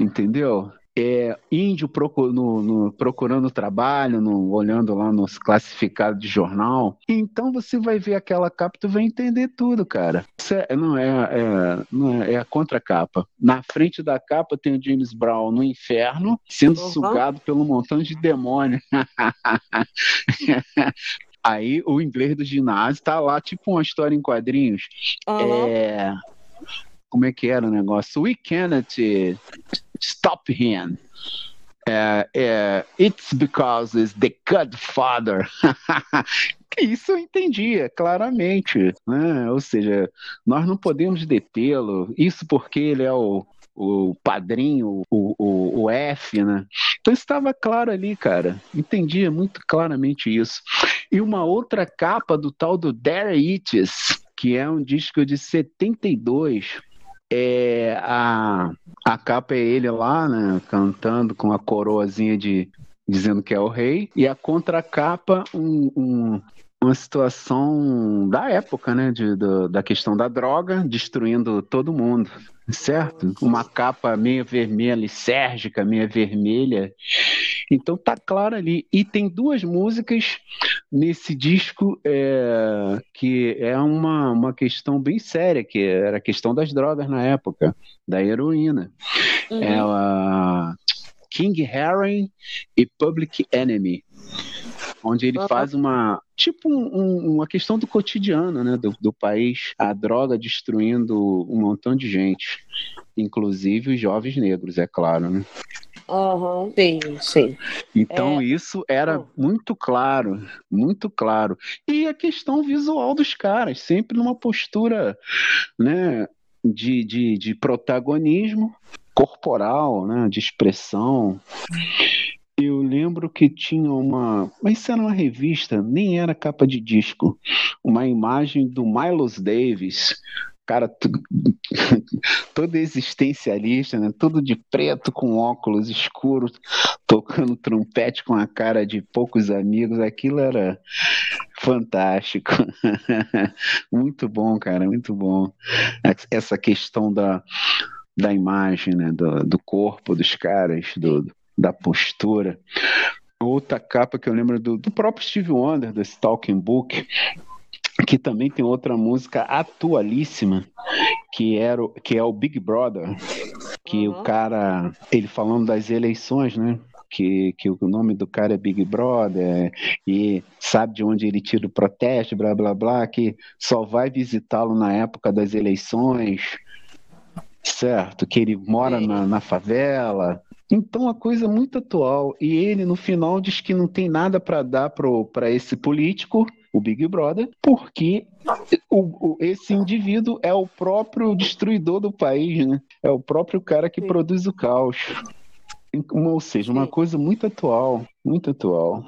entendeu? É, índio no- no- procurando trabalho, no- olhando lá nos classificados de jornal. Então você vai ver aquela capa, tu vai entender tudo, cara. É- não, é, é- não é, é a contracapa. Na frente da capa tem o James Brown no inferno, sendo Uhum. sugado pelo montão de demônio. Aí o inglês do ginásio tá lá, tipo uma história em quadrinhos. Aham. É, como é que era o negócio? We cannot stop him. É, é, it's because it's the Godfather. Isso eu entendia claramente, né? Ou seja, nós não podemos detê-lo. Isso porque ele é o, o padrinho, o, o, o F, né? Então estava claro ali, cara. Entendia muito claramente isso. E uma outra capa do tal do Dare Itis, que é um disco de 72. É, a, a capa é ele lá, né? Cantando com a coroazinha de dizendo que é o rei. E a contracapa, um, um, uma situação da época, né? De, do- da questão da droga, destruindo todo mundo. Certo? Uma capa meio vermelha, lisérgica, meio vermelha. Então tá claro ali. E tem duas músicas nesse disco é, que é uma, uma questão bem séria, que era a questão das drogas na época, da heroína. Uhum. É a King Herring e Public Enemy. Onde ele faz uma. Tipo um- um- uma questão do cotidiano, né? Do, do país. A droga destruindo um montão de gente. Inclusive os jovens negros, é claro, né? Aham. Sim, sim. Então É. isso era Hum. muito claro, muito claro. E a questão visual dos caras, sempre numa postura, né, de, de, de protagonismo corporal, né, de expressão. Eu lembro que tinha uma, mas isso era uma revista, nem era capa de disco, uma imagem do Miles Davis, cara tu- todo existencialista, né? Todo de preto com óculos escuros, tocando trompete com a cara de poucos amigos, aquilo era fantástico. muito bom, cara, muito bom. Essa questão da, da imagem, né? Do, do corpo dos caras, do, da postura. Outra capa que eu lembro do, do próprio Steve Wonder, do Stalking Book, que também tem outra música atualíssima, que, era, o- que é o Big Brother, que Uhum. o cara, ele falando das eleições, né? que, que o nome do cara é Big Brother e sabe de onde ele tira o protesto, blá blá blá, que só vai visitá-lo na época das eleições, certo? Que ele mora na, na favela. Então a coisa é muito atual. E ele, no final, diz que não tem nada para dar para esse político, o Big Brother, porque o, o, esse indivíduo é o próprio destruidor do país, né? É o próprio cara que Sim. produz o caos. Ou seja, uma coisa muito atual, muito atual.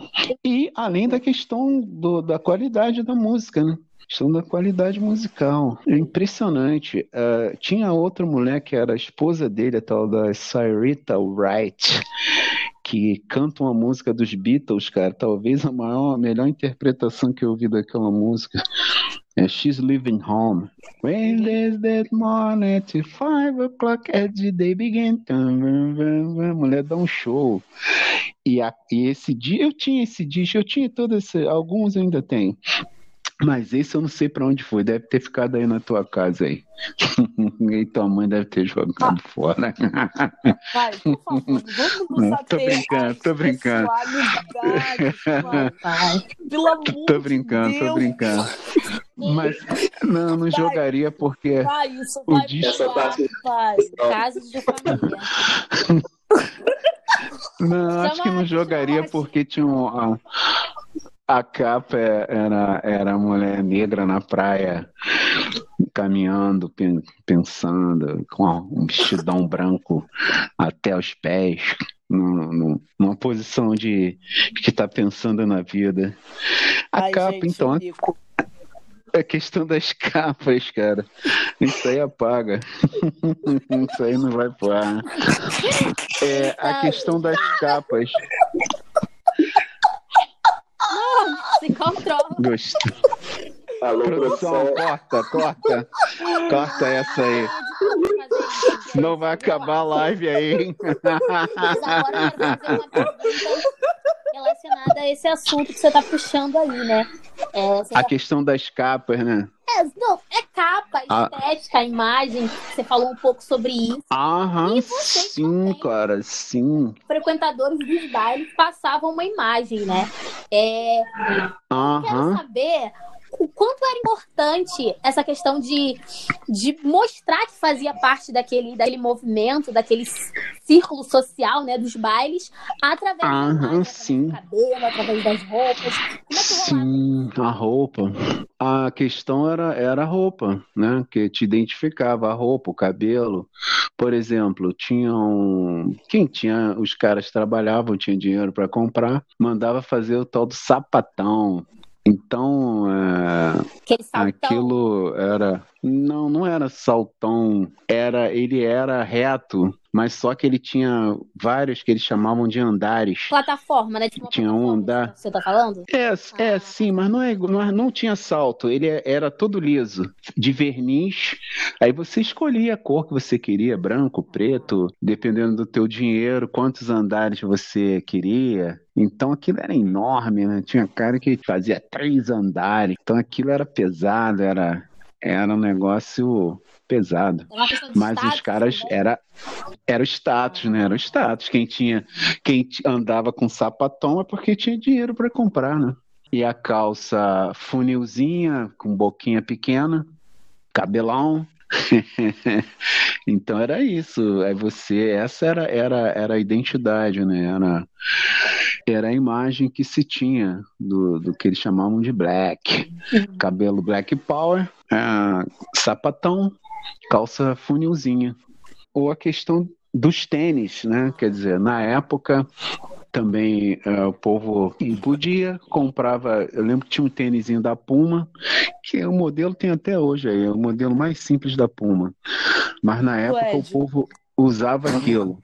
E além da questão do, da qualidade da música, né? Questão da qualidade musical. É impressionante. Uh, tinha outra mulher que era a esposa dele, a tal da Cyrita Wright, que canta uma música dos Beatles, cara. Talvez a maior, a melhor interpretação que eu ouvi daquela música. É She's Living Home. When there's that morning five o'clock as the day begin. A mulher dá um show. E, a, e esse dia, eu tinha esse disco, eu tinha todos esse, alguns ainda tenho. Mas esse eu não sei para onde foi, deve ter ficado aí na tua casa aí. e tua mãe deve ter jogado ah. fora. Vai, por favor, vamos não, Tô brincando, tô brincando. Vai, Pelo amor tô brincando, Deus. tô brincando. Mas não, não vai, jogaria porque vai, isso vai o disco vai. Casos de família. Não, acho que não jogaria porque tinha um, a capa é, era, era a mulher negra na praia, caminhando, pensando, com um vestidão branco até os pés, numa posição de que está pensando na vida. A Ai, capa, gente, então, é questão das capas, cara. Isso aí apaga. Isso aí não vai pro ar. É, a questão das capas. Se controla. Gostei. Alô, Produção, produção. corta, corta. Corta essa aí. Senão vai acabar a live aí, hein? Mas agora eu quero fazer uma pergunta relacionada a esse assunto que você está puxando aí, né? É, A já- questão das capas, né? É, não, é capa, Ah. estética, imagem. Você falou um pouco sobre isso. Aham, sim, também. cara, sim. Frequentadores dos bailes passavam uma imagem, né? É, quero Aham. saber o quanto era importante essa questão de, de mostrar que fazia parte daquele, daquele movimento, daquele círculo social, né, dos bailes, através imagem, sim. através do cabelo, através das roupas. É? Sim, a roupa. A questão era, era a roupa, né? Que te identificava a roupa, o cabelo. Por exemplo, tinham. Quem tinha. Os caras trabalhavam, tinha dinheiro para comprar, mandava fazer o tal do sapatão. Então, é, aquilo era. Não, não era saltão. Era, ele era reto, mas só que ele tinha vários que eles chamavam de andares. Plataforma, né? Tipo Tinha um andar. Você tá falando? É, é Ah. sim, mas não, é, não, é- não tinha salto, ele é- era todo liso, de verniz. Aí você escolhia a cor que você queria, branco, preto, dependendo do teu dinheiro, quantos andares você queria. Então aquilo era enorme, né? Tinha cara que fazia três andares. Então aquilo era pesado, era, era um negócio pesado. Mas status, os caras né? era era o status, né? Era o status. Quem tinha, quem andava com sapatão é porque tinha dinheiro para comprar, né? E a calça funilzinha, com boquinha pequena, cabelão. então era isso. Aí você, essa era, era, era a identidade, né? Era, era a imagem que se tinha do, do que eles chamavam de black. Cabelo black power, ah, sapatão, calça funilzinha. Ou a questão dos tênis, né? Quer dizer, na época também eh, o povo podia, comprava. Eu lembro que tinha um tênisinho da Puma, que o modelo tem até hoje aí, é o modelo mais simples da Puma. Mas na época o povo usava aquilo.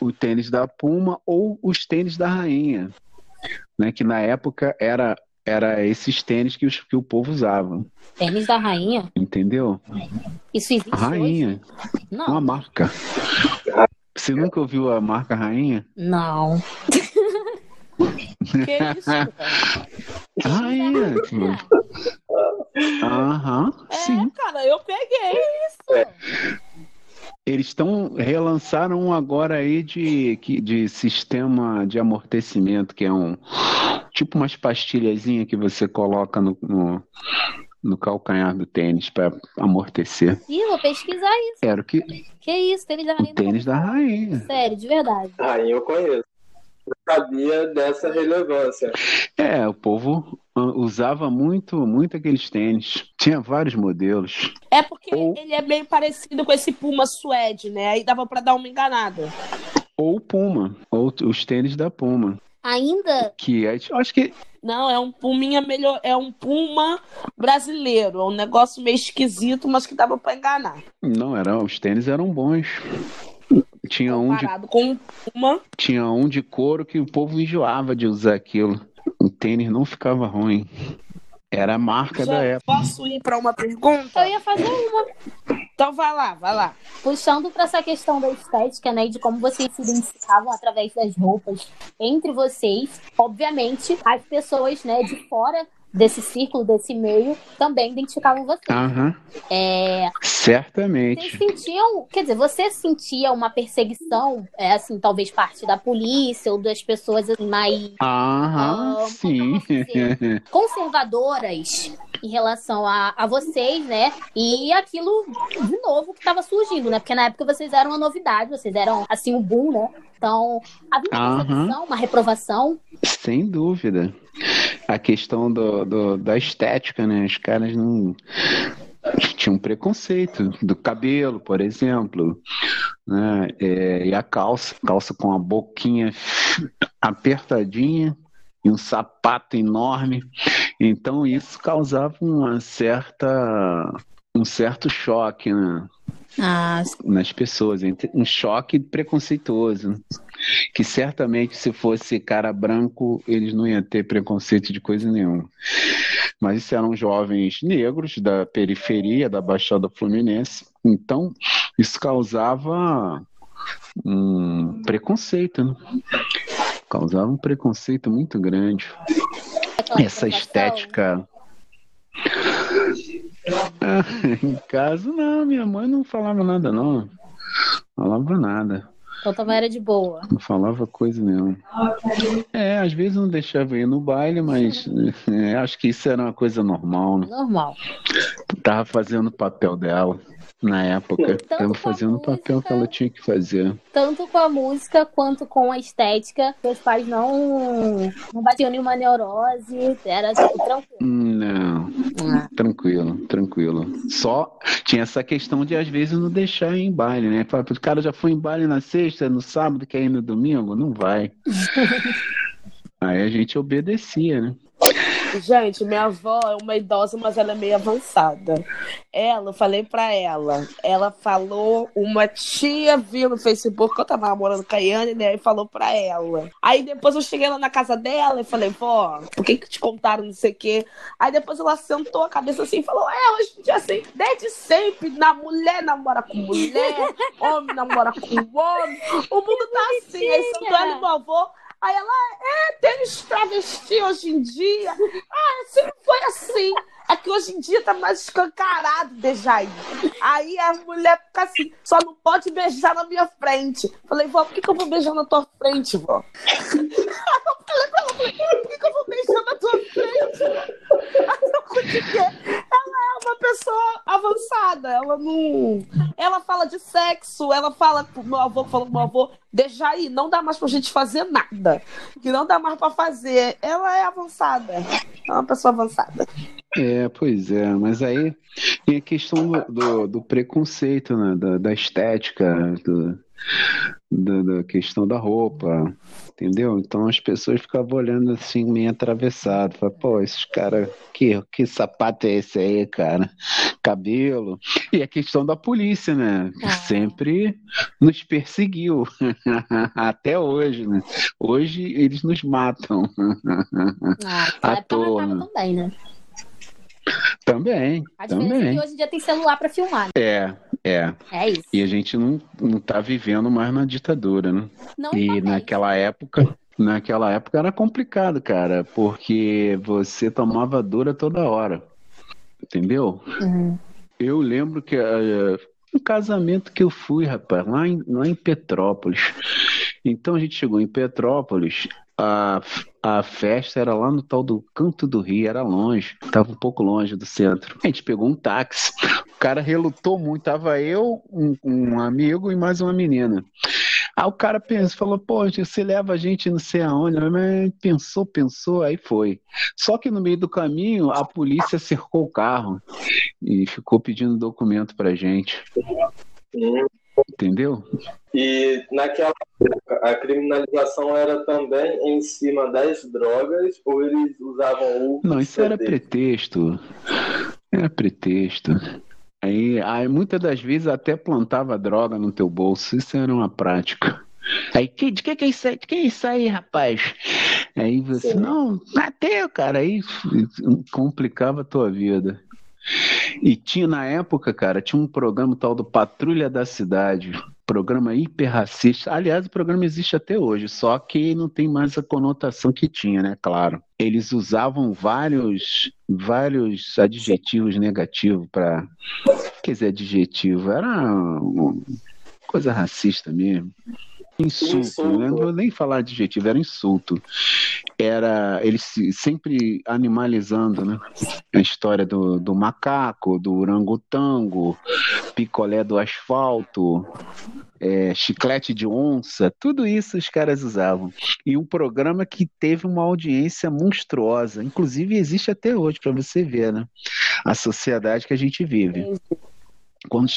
O tênis da Puma ou os tênis da rainha, né? Que na época era era esses tênis que, os, que o povo usava, Tênis da rainha? entendeu? Isso existe A rainha, hoje? Não. uma marca. Você nunca ouviu a marca rainha? Não. Que isso? Rainha. Aham, É, sim. cara, eu peguei isso. Eles estão relançaram um agora aí de, de sistema de amortecimento, que é um tipo umas pastilhazinhas que você coloca no, no, no calcanhar do tênis para amortecer. Ih, vou pesquisar isso. Era o que Que isso, tênis da o rainha. tênis da rainha. Sério, de verdade. Aí eu conheço. Eu sabia dessa relevância. É, o povo usava muito, muito aqueles tênis. Tinha vários modelos. É porque Ou- ele é meio parecido com esse Puma suede, né? Aí dava pra dar uma enganada. Ou Puma, ou os tênis da Puma. Ainda Que é, eu acho que Não, é um Puminha melhor, é um Puma brasileiro. É um negócio meio esquisito, mas que dava pra enganar. não era, os tênis eram bons. Tinha um de com Puma. Tinha um de couro que o povo enjoava de usar aquilo. O tênis não ficava ruim. Era a marca da Já época. posso ir pra uma pergunta? eu ia fazer uma. Então vai lá, vai lá. Puxando para essa questão da estética, né, e de como vocês se identificavam através das roupas entre vocês, obviamente, as pessoas, né, de fora desse círculo, desse meio, também identificavam vocês. Aham, É, vocês certamente. sentiam, quer dizer, você sentia uma perseguição, é, assim, talvez parte da polícia ou das pessoas assim, mais Aham, Ah, sim. conservadoras em relação a, a vocês, né? E aquilo, de novo, que estava surgindo, né? Porque na época vocês eram uma novidade, vocês eram, assim, o boom, né? Então, havia uma perseguição, uma reprovação. Sem dúvida. A questão do, do- da estética, né? Os caras não. Tinham preconceito do cabelo, por exemplo, né? É, e a calça, calça com a boquinha apertadinha e um sapato enorme. Então isso causava uma certa, um certo choque, né? Ah, nas pessoas, um choque preconceituoso. Que certamente, se fosse cara branco, eles não iam ter preconceito de coisa nenhuma. Mas isso eram jovens negros da periferia da Baixada Fluminense. Então, isso causava um preconceito, né? Causava um preconceito muito grande. Essa estética. Ah, em casa, não, minha mãe não falava nada, não. Falava nada. Então também era de boa. Não falava coisa nenhuma. É, às vezes não deixava ir no baile, mas é, acho que isso era uma coisa normal, né? Normal. Tava fazendo o papel dela na época. Tava com a fazendo o papel música. que ela tinha que fazer. Tanto com a música quanto com a estética. Meus pais não, não batiam nenhuma neurose. Era tipo, tranquilo. Não, tranquilo, tranquilo. Só tinha essa questão de às vezes não deixar em baile, né? Fala, O cara já foi em baile na sexta, no sábado, quer ir no domingo? Não vai. Aí a gente obedecia, né? Gente, minha avó é uma idosa, mas ela é meio avançada. Ela, eu falei pra ela, ela falou, uma tia viu no Facebook que eu tava namorando com a Yane, né? E falou pra ela. Aí depois eu cheguei lá na casa dela e falei, vó, por que que te contaram não sei o quê? Aí depois ela sentou a cabeça assim e falou, é, hoje em dia assim, desde sempre, na mulher namora com mulher, homem namora com homem, o mundo tá assim. Aí sentou ela e meu avô, Aí ela, é, tênis travesti hoje em dia. Ah, sempre foi assim. É que hoje em dia tá mais escancarado, Dejaí. Aí a mulher fica assim, só não pode beijar na minha frente. Falei, vó, por que, que eu vou beijar na tua frente, vó? Falei por que, que eu vou beijar na tua frente? Ela é uma pessoa avançada, ela não. Ela fala de sexo, ela fala meu avô, falou meu avô, deixa aí, não dá mais pra gente fazer nada. Que não dá mais pra fazer. Ela é avançada. É uma pessoa avançada. É, pois é, mas aí tem a questão do, do, do preconceito, né? Da, da estética, do, da, da questão da roupa, entendeu? Então as pessoas ficavam olhando assim, meio atravessado, falavam, pô, esses caras, que, que sapato é esse aí, cara? Cabelo. E a questão da polícia, né? Que Ah. sempre nos perseguiu, até hoje, né? Hoje eles nos matam. Ah, À toa, também, né? Também, A diferença é também. que hoje em dia tem celular pra filmar. né? É, é. É isso. E a gente não, não tá vivendo mais na ditadura, né? Não E também. naquela época, naquela época era complicado, cara, porque você tomava dura toda hora. Entendeu? Uhum. Eu lembro que eh, Um casamento que eu fui, rapaz, lá em, lá em Petrópolis. Então a gente chegou em Petrópolis, a, a festa era lá no tal do Canto do Rio, era longe, tava um pouco longe do centro. A gente pegou um táxi, o cara relutou muito, tava eu, um, um amigo e mais uma menina. Aí o cara pensou, falou, pô, você leva a gente não sei aonde, mas pensou, pensou, aí foi. Só que no meio do caminho, a polícia cercou o carro e ficou pedindo documento pra gente. Entendeu? E naquela época, a criminalização era também em cima das drogas ou eles usavam o. Não, isso era pretexto. Era pretexto. Aí, aí muitas das vezes até plantava droga no teu bolso. Isso era uma prática. Aí, que, de que que é isso aí? De que é isso aí, rapaz? Aí você, Sim. não, até, cara, aí complicava a tua vida. E tinha na época, cara, tinha um programa tal do Patrulha da Cidade, programa hiperracista. Aliás, o programa existe até hoje, só que não tem mais a conotação que tinha, né? Claro. Eles usavam vários vários adjetivos negativos para quer dizer, adjetivo, era coisa racista mesmo. Insulto, insulto. Né? não vou nem falar adjetivo, era insulto. Era eles sempre animalizando, né? A história do, do macaco, do orangotango, picolé do asfalto, é, chiclete de onça, tudo isso os caras usavam. E um programa que teve uma audiência monstruosa, inclusive existe até hoje, para você ver, né? A sociedade que a gente vive quando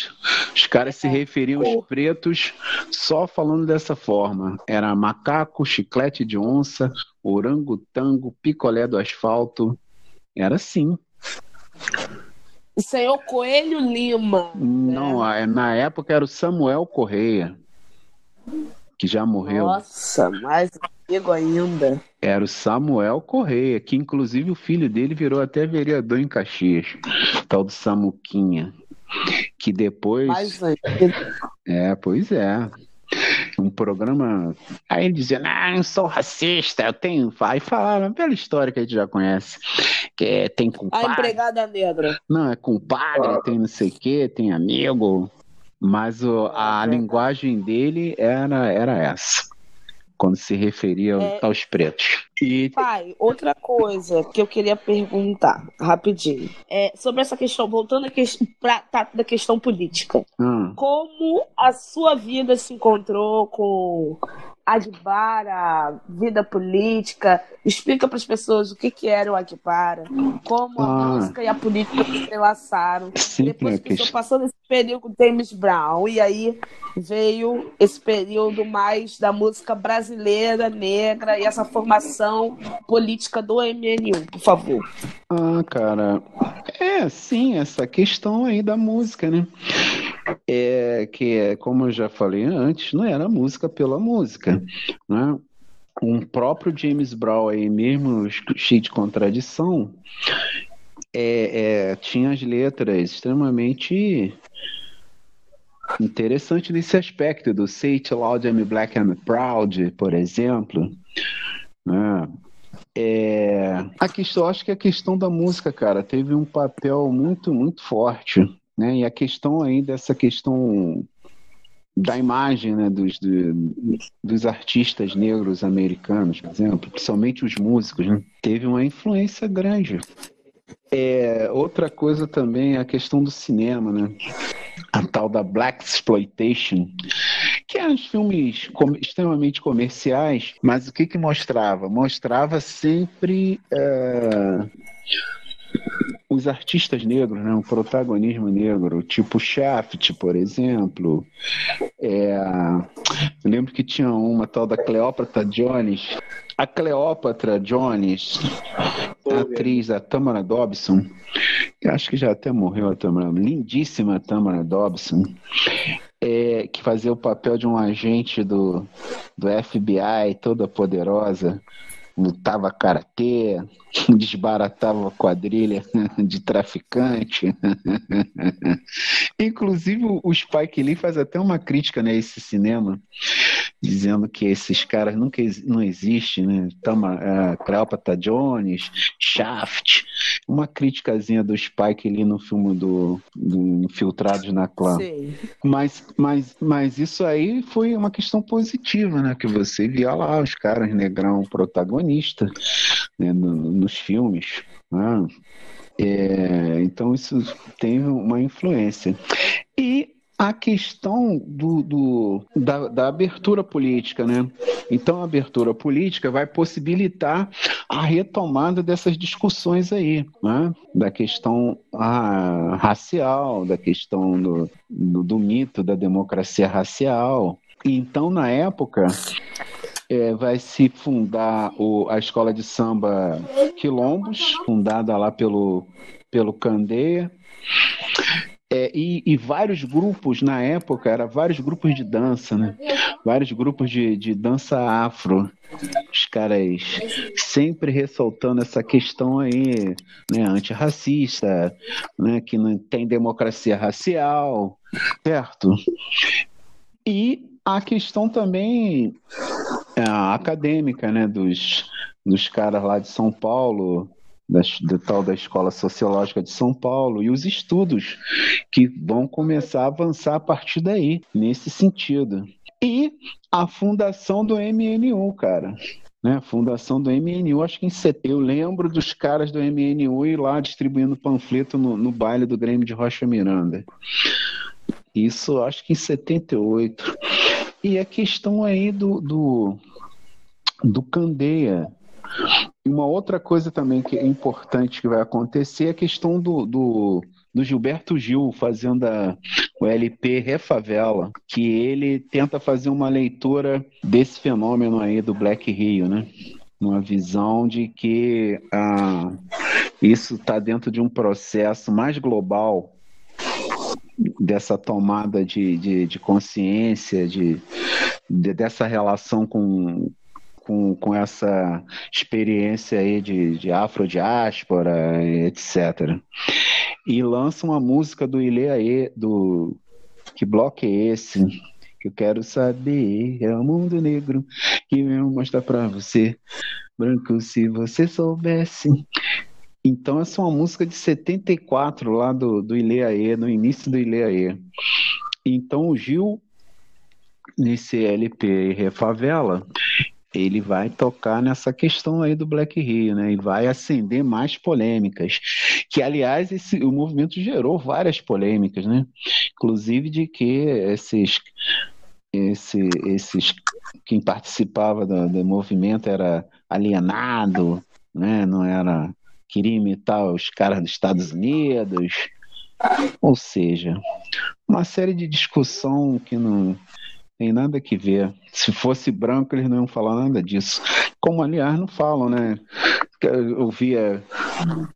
os caras se referiam aos pretos só falando dessa forma. Era macaco, chiclete de onça, orangotango, picolé do asfalto. Era assim. O senhor Coelho Lima. Não, né? na época era o Samuel Correia, que já morreu. Nossa, mais amigo ainda. Era o Samuel Correia, que inclusive o filho dele virou até vereador em Caxias, tal do Samuquinha que depois. Mais é, pois é. Um programa. Aí ele dizia, ah, eu sou racista, eu tenho. Aí falaram, pela história que a gente já conhece. Que é, tem compadre. A empregada negra. Não, é compadre, ah. tem não sei o quê, tem amigo. Mas o, a é linguagem dele era, era essa quando se referia é... aos pretos. E... Pai, outra coisa que eu queria perguntar, rapidinho, é sobre essa questão, voltando para tá, da questão política. Hum. Como a sua vida se encontrou com Adbara, vida política. Explica para as pessoas o que, que era o Adbara, como a ah, música e a política se entrelaçaram. Depois que você passou nesse período com James Brown, e aí veio esse período mais da música brasileira, negra, e essa formação política do MNU, por favor. Ah, cara, é sim, essa questão aí da música, né? é que, é, como eu já falei antes, não era música pela música, né? Um próprio James Brown aí mesmo, cheio de contradição, é, é, tinha as letras extremamente interessantes nesse aspecto do Say It Loud, I'm Black and Proud, por exemplo. Né? É, a questão, acho que a questão da música, cara, teve um papel muito, muito forte né? E a questão aí dessa questão da imagem né, dos, dos artistas negros americanos, por exemplo, principalmente os músicos, né, teve uma influência grande. É, outra coisa também é a questão do cinema, né? A tal da Black Exploitation, que eram filmes extremamente comerciais, mas o que que mostrava? Mostrava sempre uh, os artistas negros, né, um protagonismo negro, tipo Shaft, por exemplo. É, eu lembro que tinha uma tal da Cleópatra Jones. A Cleópatra Jones, a atriz, a Tamara Dobson, eu acho que já até morreu a Tamara, lindíssima Tamara Dobson, é, que fazia o papel de um agente do, do FBI, toda poderosa lutava karatê, desbaratava quadrilha de traficante. Inclusive o Spike Lee faz até uma crítica né, a esse cinema, dizendo que esses caras nunca não existem, né? Tama, uh, Cleopatra Jones, Shaft, uma criticazinha do Spike ali no filme do, do Infiltrados na Clã. Mas, mas, mas isso aí foi uma questão positiva, né? Que você via lá os caras negrão protagonista né? no, nos filmes. Né? É, então isso tem uma influência. E a questão do, do da, da, abertura política, né? Então, a abertura política vai possibilitar a retomada dessas discussões aí, né? Da questão ah, racial, da questão do, do, do mito da democracia racial. Então, na época, é, vai se fundar o, a escola de samba Quilombos, fundada lá pelo, pelo Candeia. É, e, e, vários grupos na época, era vários grupos de dança, né? Vários grupos de, de dança afro. Os caras sempre ressaltando essa questão aí, né, antirracista, né, que não tem democracia racial, certo? E a questão também é, acadêmica, né, dos, dos caras lá de São Paulo, da, tal da Escola Sociológica de São Paulo e os estudos que vão começar a avançar a partir daí, nesse sentido. E a fundação do MNU, cara. Né, fundação do MNU, acho que em setembro. Eu lembro dos caras do MNU ir lá distribuindo panfleto no, no baile do Grêmio de Rocha Miranda. Isso acho que em 78. E a questão aí do, do, do Candeia, uma outra coisa também que é importante que vai acontecer é a questão do, do, do Gilberto Gil fazendo a, o LP Refavela, que ele tenta fazer uma leitura desse fenômeno aí do Black Rio, né? Uma visão de que ah, isso está dentro de um processo mais global dessa tomada de, de, de consciência, de, de, dessa relação com, com, com essa experiência aí de, de afrodiáspora, etc. E lança uma música do Ileaê, do Que Bloco é esse? Que eu quero saber, é o mundo negro que eu mostrar para você. Branco, se você soubesse. Então, essa é uma música de 74 lá do, do Ileaê, no início do Ileaê. Então, o Gil, nesse LP Refavela, ele vai tocar nessa questão aí do Black Rio, né? E vai acender mais polêmicas. Que, aliás, esse, o movimento gerou várias polêmicas, né? Inclusive de que esses, esse, esses quem participava do, do movimento era alienado, né? Não era queria imitar os caras dos Estados Unidos. Ou seja, uma série de discussão que não tem nada que ver. Se fosse branco, eles não iam falar nada disso. Como, aliás, não falam, né? Eu via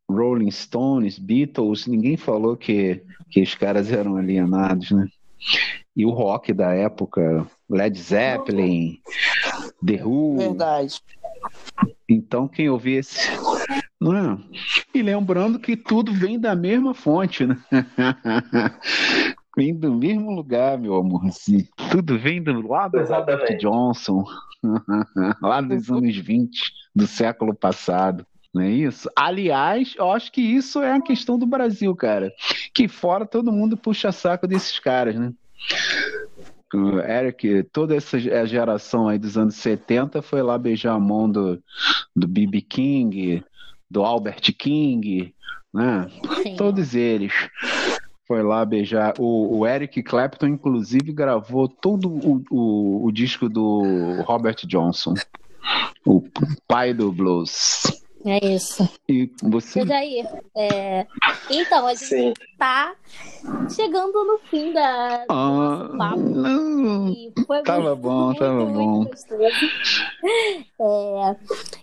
Rolling Stones, Beatles, ninguém falou que, que os caras eram alienados, né? E o rock da época, Led Zeppelin, The Who. Verdade. Então, quem ouvia esse. Não é? E lembrando que tudo vem da mesma fonte, né? vem do mesmo lugar, meu amor. Assim. Tudo vem do lado do Robert Johnson, lá dos anos 20 do século passado. Não é isso? Aliás, eu acho que isso é a questão do Brasil, cara. Que fora todo mundo puxa saco desses caras, né? O Eric, toda essa geração aí dos anos 70 foi lá beijar a mão do, do B.B. King, do Albert King, né? Sim. Todos eles foi lá beijar. O, o, Eric Clapton, inclusive, gravou todo o, o, o disco do Robert Johnson, o pai do blues. É isso. E você. Jair, é... então, a gente Sim. tá chegando no fim da. Ah, não. tava muito, bom, tava muito bom. É...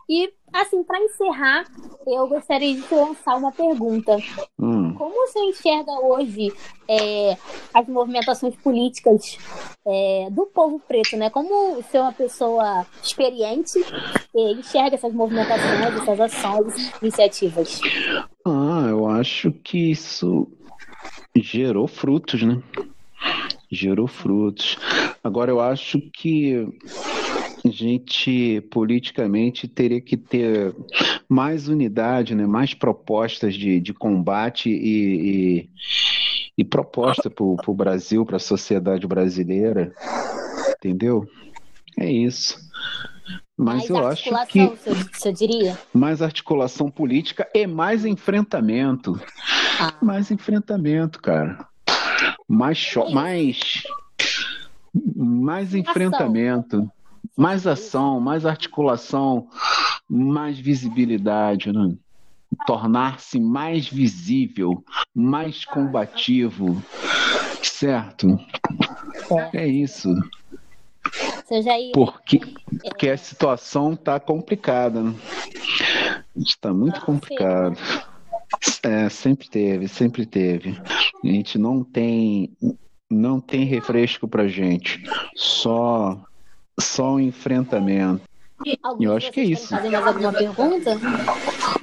E Assim, para encerrar, eu gostaria de lançar uma pergunta. Hum. Como você enxerga hoje é, as movimentações políticas é, do povo preto, né? Como ser uma pessoa experiente enxerga essas movimentações, essas ações, iniciativas? Ah, eu acho que isso gerou frutos, né? gerou frutos. Agora, eu acho que a gente politicamente teria que ter mais unidade, né? mais propostas de, de combate e, e, e proposta para o Brasil, para a sociedade brasileira, entendeu? É isso. Mas mais eu acho articulação, que você, você diria? mais articulação política e mais enfrentamento. Ah. Mais enfrentamento, cara. Mais cho mais mais enfrentamento, mais ação, mais articulação, mais visibilidade, né? Tornar-se mais visível, mais combativo, certo? É isso. Porque, porque a situação está complicada. Né? Está muito complicado. É, sempre teve, sempre teve. A gente não tem, não tem refresco pra gente. Só, só o enfrentamento. Eu acho que é isso. fazer mais alguma pergunta?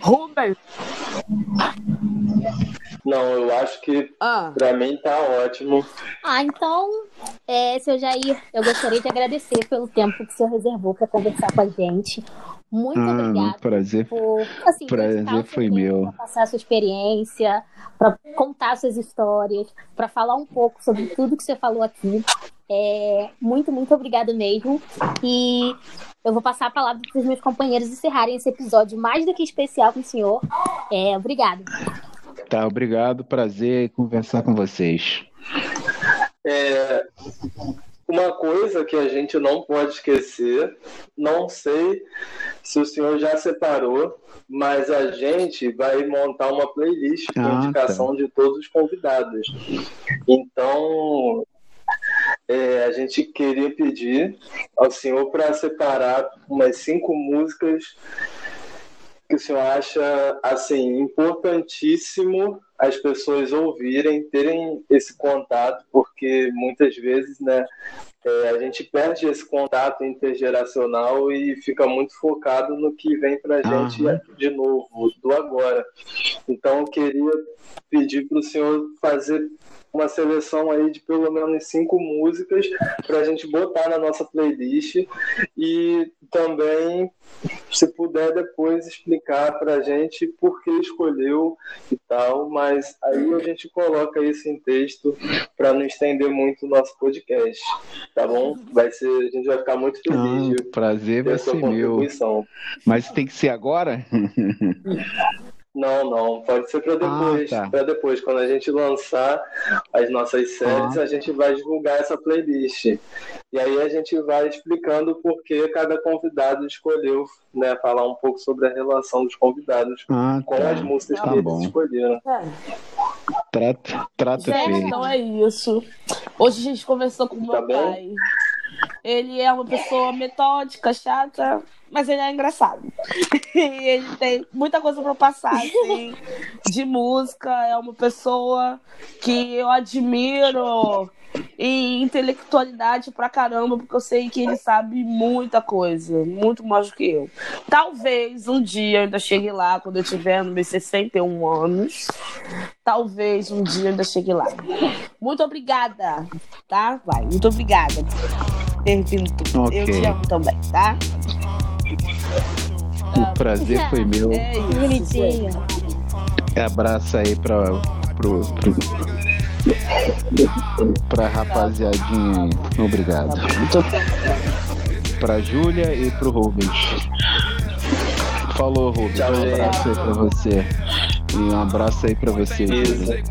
Rubens, Não, eu acho que ah, pra mim tá ótimo. Ah, então, é, seu Jair, eu gostaria de agradecer pelo tempo que o senhor reservou para conversar com a gente. Muito Ah, obrigada prazer. por assim, prazer foi meu. pra passar a sua experiência, para contar suas histórias, para falar um pouco sobre tudo que você falou aqui. É, muito, muito obrigada mesmo. E eu vou passar a palavra para os meus companheiros encerrarem esse episódio mais do que especial com o senhor. É, obrigada. Tá, obrigado. Prazer em conversar com vocês. É, uma coisa que a gente não pode esquecer, não sei se o senhor já separou, mas a gente vai montar uma playlist com Ah, indicação de todos os convidados. Então, é, a gente queria pedir ao senhor para separar umas cinco músicas que o senhor acha assim importantíssimo as pessoas ouvirem, terem esse contato, porque muitas vezes, né, é, a gente perde esse contato intergeracional e fica muito focado no que vem pra gente Aham. de novo, do agora. Então, eu queria pedir para o senhor fazer uma seleção aí de pelo menos cinco músicas para a gente botar na nossa playlist e também, se puder depois explicar para a gente por que escolheu e tal, mas aí a gente coloca isso em texto para não estender muito o nosso podcast, tá bom? Vai ser, a gente vai ficar muito feliz Ah, prazer vai ser meu. contribuição. Mas tem que ser agora? Não, não, pode ser para depois. Ah, tá. Para depois, quando a gente lançar as nossas séries, Ah. a gente vai divulgar essa playlist. E aí a gente vai explicando por que cada convidado escolheu, né, falar um pouco sobre a relação dos convidados Ah, com tá. as músicas Tá que bom. eles escolheram. Trata, trata gente, então é isso. Hoje a gente conversou com o meu Tá bem? pai. Ele é uma pessoa metódica, chata, mas ele é engraçado. E ele tem muita coisa pra passar, assim, de música. É uma pessoa que eu admiro e intelectualidade pra caramba, porque eu sei que ele sabe muita coisa, muito mais do que eu. Talvez um dia eu ainda chegue lá, quando eu tiver nos meus 61 anos. Talvez um dia eu ainda chegue lá. Muito obrigada, tá? Vai, muito obrigada por ter vindo tudo. Eu te amo também, tá? O prazer foi meu. É isso. Bonitinho. Abraço aí pra, pro, pro, pra rapaziadinha aí. Obrigado. Pra Júlia e pro Rubens. Falou, Rubens. Um abraço aí pra você. E um abraço aí pra você, Júlia.